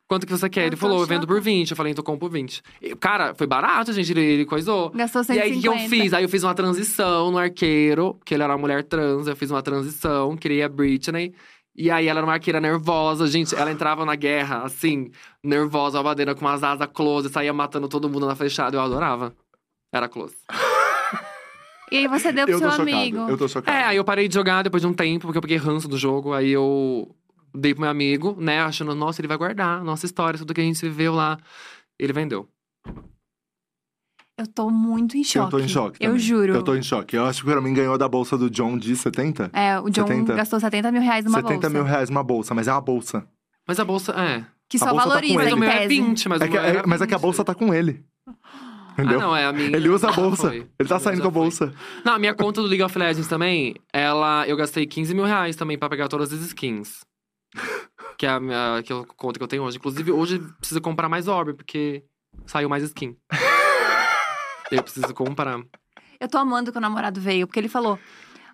Quanto que você quer? Ele falou, eu vendo por chocada. 20. Eu falei, então compro por 20. E, cara, foi barato, gente, ele, ele coisou. Gastou E 150. aí, o que eu fiz? Aí eu fiz uma transição no arqueiro, que ele era uma mulher trans, eu fiz uma transição, criei a Britney. E aí ela era uma arqueira nervosa, gente. Ela entrava na guerra, assim, nervosa, babadeira, com umas asas close, saía matando todo mundo na flechada. Eu adorava. Era close. E aí você deu pro Eu seu chocado. amigo. Eu tô chocado. É, aí eu parei de jogar depois de um tempo, porque eu peguei ranço do jogo. Aí eu dei pro meu amigo, né, achando, nossa, ele vai guardar nossa história, tudo que a gente viveu lá. Ele vendeu. Eu tô muito em choque. Eu tô em choque. Eu também. juro. Eu tô em choque. Eu acho que pra mim ganhou da bolsa do John de 70? É, o John 70. gastou 70 mil reais numa 70 bolsa. mil reais uma bolsa, mas é uma bolsa. Mas a bolsa, é. Que A só bolsa tá com valoriza, ele. Mas o meu é tese. 20, mas É o que- é- mas é que a 20. bolsa tá com ele. Entendeu? Ah, não, é a minha. Ele usa a já [laughs] bolsa. foi. Ele tá saindo com a foi. bolsa. Não, a minha conta do League of Legends também, ela. Eu gastei 15 mil reais também pra pegar todas as skins. [laughs] Que é a minha que eu, conta que eu tenho hoje. Inclusive, hoje preciso comprar mais orb, porque saiu mais skin. [laughs] eu preciso comprar. Eu tô amando que o namorado veio, porque ele falou.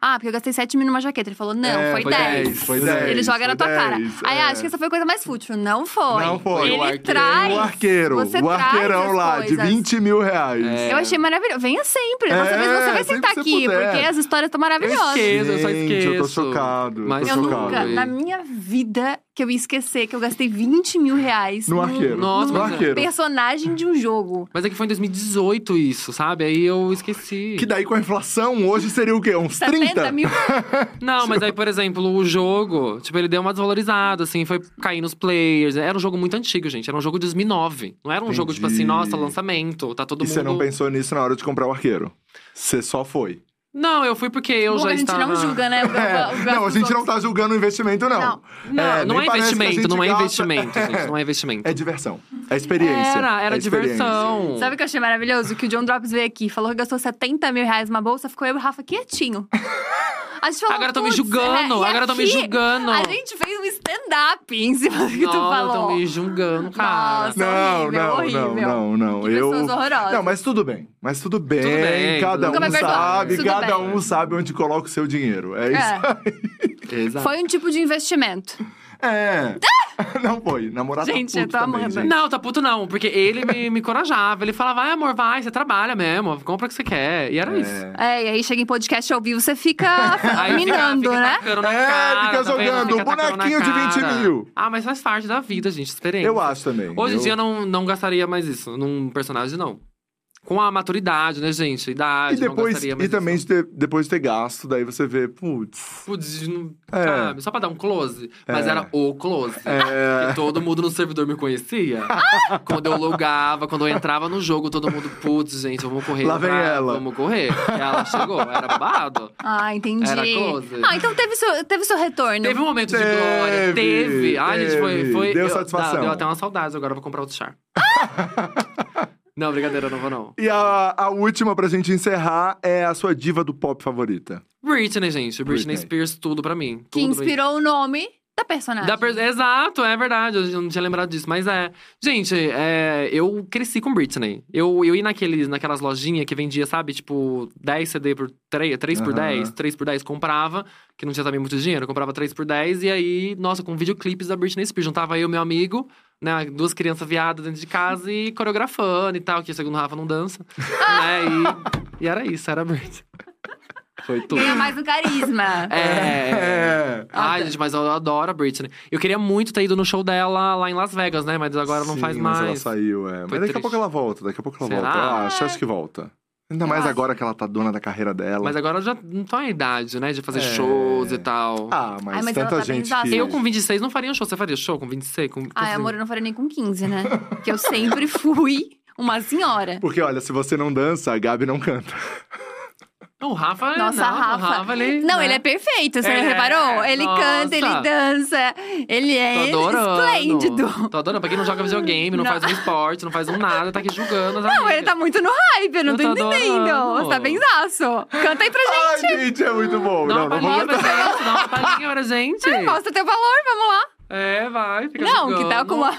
Ah, porque eu gastei 7 mil numa jaqueta. Ele falou, não, É, foi, foi 10. 10, foi 10, Ele joga na tua cara. 10, Aí é. acho que essa foi a coisa mais fútil. Não foi. Não foi. O Ele arqueiro. traz. o arqueiro. Você o traz arqueirão lá, de coisas. 20 mil reais. É. Eu achei maravilhoso. Venha sempre. Dessa É, vez você vai sentar aqui, puder. porque as histórias estão maravilhosas. esqueço. eu só Gente, eu tô esqueço. chocado. Mas tô Eu chocado. nunca, na minha vida, que eu ia esquecer que eu gastei 20 mil reais No num- arqueiro. Nossa, é. arqueiro. personagem de um jogo. Mas é que foi em 2018 isso, sabe? Aí eu esqueci. Que daí com a inflação, hoje seria o quê? Uns 70 30? mil. [laughs] Não, mas aí, por exemplo, o jogo, tipo, ele deu uma desvalorizada, assim, foi cair nos players. Era um jogo muito antigo, gente. Era um jogo de 2009. Não era um jogo, tipo assim, Entendi. nossa, lançamento, tá todo E mundo. você não pensou nisso na hora de comprar o arqueiro? Você só foi. Não, eu fui porque eu Bom, já a gente estava. não julga, né? [laughs] O, É. o- [laughs] Não, a gente não outros. tá julgando o investimento, não. Não. Não, É, não é investimento, não é gasta- investimento, gente. Não é [laughs] investimento. É diversão. É experiência. Era, era é diversão. Sabe o que eu achei maravilhoso? Que o John Drops veio aqui, falou que gastou 70 mil reais numa bolsa, ficou eu e o Rafa quietinho. A gente falou, Agora tão me "Putz, julgando, é, agora tão me julgando. A gente fez um stand-up em cima do que tu Não, falou. tão me julgando, cara. Nossa. Não, horrível, não, horrível. não, não, não. Que eu... horrorosas. Não, mas tudo bem. Mas tudo bem. Tudo bem, cada Nunca um sabe, Tudo cada bem. um sabe onde coloca o seu dinheiro. É isso É, Exato. foi um tipo de investimento. É. [laughs] Não foi. Namorar tá Gente, eu puto tô também, amando. gente. Não, tá puto não, porque ele me, me encorajava. Ele falava, vai amor, vai, você trabalha mesmo, compra o que você quer. E era isso. É. É, e aí chega em podcast ao vivo, você fica [laughs] Aí fica- minando, fica né? tacando na É, cara, fica tá vendo? jogando Fica tacando na bonequinho de 20 cara. mil. Ah, mas faz parte da vida, gente, experiência. Eu acho também. Hoje em Eu- dia eu não, não gastaria mais isso num personagem, não. Com a maturidade, né, gente? Idade, E depois, não gastaria mais e também de ter- depois de ter gasto, daí você vê, putz. Putz, não- É. sabe? Só pra dar um close. Mas É. era o close. É. Porque todo mundo no servidor me conhecia. [laughs] quando eu logava, quando eu entrava no jogo, todo mundo, putz, gente, vamos correr. Lá vem vai, ela. Vamos correr. E ela chegou, era babado. Ah, entendi. Era close. Ah, então teve seu, teve seu retorno. Teve um momento de Teve, glória, teve. Ai, gente, foi. teve. foi Deu eu- satisfação. dá- Deu até uma saudade, agora eu vou comprar outro char. [laughs] não, brincadeira, não vou não. E a, a última pra gente encerrar é a sua diva do pop favorita. Britney, gente. Britney, Britney. Spears, tudo pra mim. Que tudo inspirou o nome da personagem. Da per- Exato, é verdade. Eu não tinha lembrado disso. Mas é. Gente, é, eu cresci com Britney. Eu, eu ia naqueles, naquelas lojinhas que vendia, sabe? Tipo, 10 CD por 3, 3 por Aham. 10, 3 por 10, comprava, que não tinha também muito dinheiro, eu comprava 3 por 10, e aí, nossa, com videoclipes da Britney Spears. Juntava eu e meu amigo, né? Duas crianças viadas dentro de casa e coreografando e tal, que segundo o Rafa não dança. né? E, e era isso, era a Britney. Foi tudo. Ganha mais um carisma. É. É. Ai, gente, mas eu adoro a Britney. Eu queria muito ter ido no show dela lá em Las Vegas, né? Mas agora não Sim, faz Mas ela mais. saiu, é. Mas Foi daqui a triste. pouco ela volta, daqui a pouco ela Será? volta. Eu acho, acho que volta. Ainda mais acho. agora que ela tá dona da carreira dela. Mas agora eu já não tô em idade, né? De fazer É. shows e tal. Ah, mas, Ai, mas tanta ela tá gente que... Eu com 26 não faria um show. Você faria show com 26? Com... Ai, amor, eu não faria nem com 15, né? [laughs] Porque eu sempre fui uma senhora. Porque, olha, se você não dança, a Gabi não canta. Não, o Rafa, Nossa, não, Rafa. O Rafa ele, Não, né? ele é perfeito, você É, não reparou? Ele nossa. canta, ele dança, ele é Tô esplêndido. Tô adorando. Pra quem não joga videogame, não, Não. faz um esporte, não faz um nada, tá aqui julgando Não, amigas. ele tá muito no hype, eu não Eu tô tô entendendo. adorando. Você tá benzaço. Canta aí pra gente. Ai, gente, é muito bom. Não, não vou pra cantar. gente, dá uma palhinha pra gente. Mostra teu valor, vamos lá. É, vai, fica não, que jogando. tá com uma,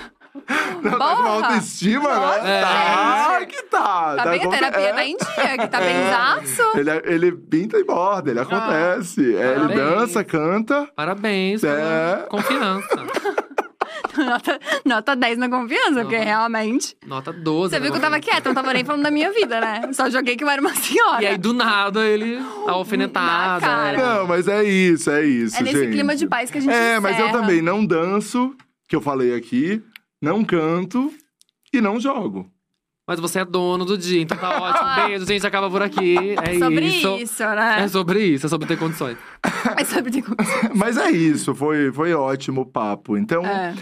Não, tá com uma autoestima, Nossa, né? Tá, gente. que tá. Tá bem, a terapia é. tá em dia, que tá É. benzaço. Ele, ele pinta e borda, ele acontece. É, ele dança, canta. Parabéns É. confiança. [laughs] Nota, nota 10 na confiança, porque Aham. realmente. Nota 12. Você viu que eu tava né? quieta, não tava nem falando da minha vida, né? Só joguei que eu era uma senhora. E aí, do nada, ele. A alfinetada. Na cara. né? Não, mas é isso, é isso, é nesse gente. clima de paz que a gente É, mas eu encerra. também não danço, que eu falei aqui, não canto e não jogo. Mas você é dono do dia, então tá [laughs] ótimo. Beijo, gente. Acaba por aqui. É Sobre isso. isso, né? É sobre isso, é sobre ter condições. [laughs] É sobre ter Mas é isso, foi, foi ótimo o papo. Então, É.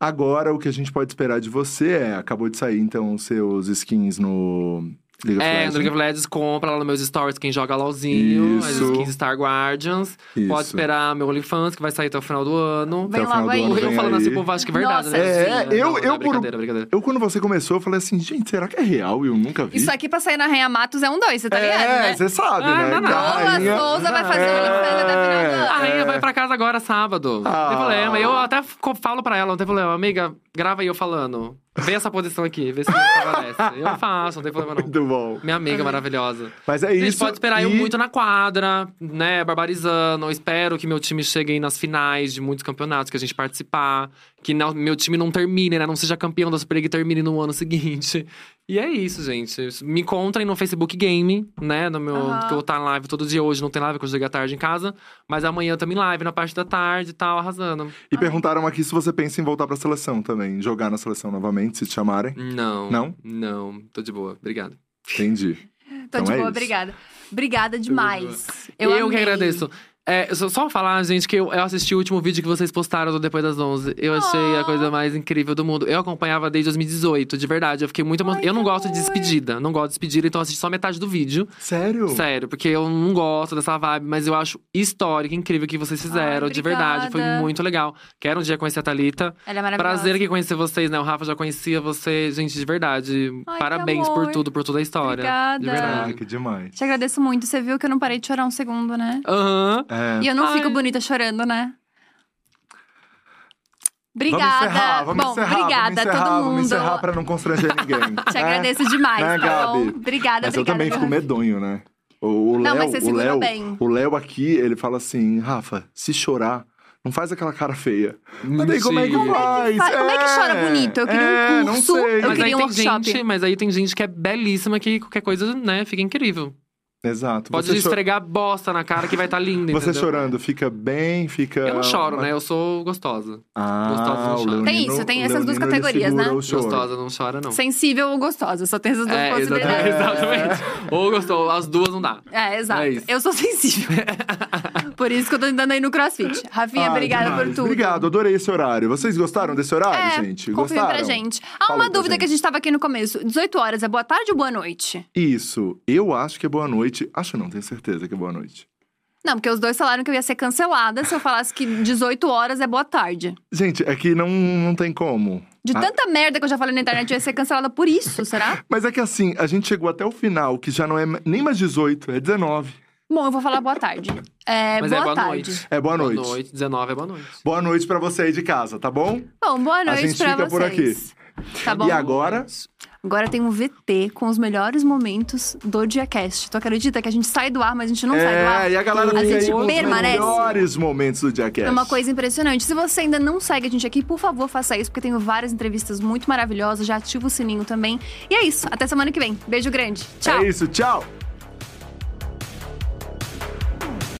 agora o que a gente pode esperar de você é, acabou de sair então os seus skins no League of É, Legends. no League of Legends, compra lá nos meus stories quem joga LOLzinho, as skins Star Guardians. Isso. Pode esperar meu OnlyFans, que vai sair até o final do ano. Vem Até logo aí. ano Eu falando aí. assim, povo acha que é verdade, Nossa, né? É, Sim, eu- não, eu não, é por- brincadeira, brincadeira. Eu, quando você começou, eu falei assim, gente, será que é real? E eu nunca vi. Isso aqui pra sair na Rainha Matos é um dois, você tá ligado, é, né? você sabe, Ah, né? não, não. Rainha- Souza vai fazer É. OnlyFans até final do ano. A rainha vai pra casa agora, sábado. Não Ah. tem problema. Eu até falo pra ela, não tem problema. Amiga, grava aí eu falando. Vê essa posição aqui, vê se aparece. Eu faço, não tem problema não. Muito bom. Minha amiga maravilhosa. Mas é A gente isso. pode esperar eu e- muito na quadra, né? Barbarizando. Eu espero que meu time chegue aí nas finais de muitos campeonatos que a gente participar. Que não- meu time não termine, né? Não seja campeão da Super League e termine no ano seguinte. E é isso, gente. Me encontrem no Facebook Game, né? No meu, Aham. Que eu vou estar em live todo dia. Hoje não tem live, porque eu cheguei à tarde em casa. Mas amanhã em live, na parte da tarde e tal, arrasando. E perguntaram aqui se você pensa em voltar pra seleção também. Jogar na seleção novamente, se te chamarem. Não. Não? Não. Tô de boa. Obrigado. Entendi. Tô Então de é boa, isso. obrigada. Obrigada demais. Eu, Eu, que agradeço. É, só, só falar, gente, que eu, eu assisti o último vídeo que vocês postaram do Depois das 11. Eu achei Oh. a coisa mais incrível do mundo. Eu acompanhava desde 2018, de verdade. Eu fiquei muito. Ai, Eu não gosto de amor. despedida. Não gosto de despedida, então eu assisti só metade do vídeo. Sério? Sério, porque eu não gosto dessa vibe, mas eu acho histórico, incrível o que vocês fizeram. Ai, de verdade, foi muito legal. Quero um dia conhecer a Thalita. Ela é maravilhosa. Prazer aqui conhecer vocês, né? O Rafa já conhecia você. Gente, de verdade. Ai, parabéns por tudo, por toda a história. Obrigada. De Ah, verdade. que demais. Te agradeço muito. Você viu que eu não parei de chorar um segundo, né? Aham. É. E eu não Ai. fico bonita chorando, né? Vamos Obrigada. encerrar, vamos Bom, encerrar, obrigada vamos a encerrar, todo vamos mundo. encerrar pra não constranger ninguém. [laughs] Te né? agradeço demais, Né, tá bom? Gabi? Obrigada, Mas eu obrigada. também fico medonho, né? O, o Não, Léo, mas você o Léo, bem. o Léo aqui, ele fala assim, Rafa, se chorar, não faz aquela cara feia. Mas daí como é que Mentira. faz? fa- como é que chora bonito? Eu queria um é, não curso, sei. eu Mas queria um workshop. gente, mas aí tem gente que é belíssima que qualquer coisa, né, fica incrível. Exato. Pode você cho- esfregar bosta na cara que vai estar linda, Você entendeu? chorando, fica bem, fica... Eu não choro, né? Eu sou gostosa. Ah, Gostosa não chora. Tem isso, tem essas duas categorias, né? Gostosa não chora, não. Sensível ou gostosa, só tem essas duas É, possibilidades. exatamente. [laughs] exatamente. Ou gostou, as duas não dá. É, exato. É eu sou sensível. [laughs] Por isso que eu tô tentando aí no crossfit. [laughs] Rafinha, Ah, obrigada demais. por tudo. Obrigado, adorei esse horário. Vocês gostaram desse horário, É, gente? Gostaram? pra gente. Fala uma dúvida que a gente. gente tava aqui no começo. 18 horas é boa tarde ou boa noite? Isso. Eu acho que é boa noite. Acho não, tenho certeza que é boa noite. Não, porque os dois falaram que eu ia ser cancelada se eu falasse que 18 horas é boa tarde. Gente, é que não, não tem como. De Ah. tanta merda que eu já falei na internet, eu ia ser cancelada por isso, será? [laughs] Mas é que assim, a gente chegou até o final, que já não é nem mais 18, é 19. Bom, eu vou falar boa tarde. É, Mas boa, é boa tarde. noite. É boa noite. Boa noite, 19 é boa noite. Boa noite pra você aí de casa, tá bom? Bom, boa noite gente pra fica vocês. por aqui. Tá bom? E agora? Agora tem um VT com os melhores momentos do Diacast. Tu acredita que a gente sai do ar, mas a gente não sai do ar? É, e a galera A gente aí com os permanece. melhores momentos do Jackass. É uma coisa impressionante. Se você ainda não segue a gente aqui, por favor, faça isso, porque tenho várias entrevistas muito maravilhosas. Já ativa o sininho também. E é isso. Até semana que vem. Beijo grande. Tchau. É isso, tchau!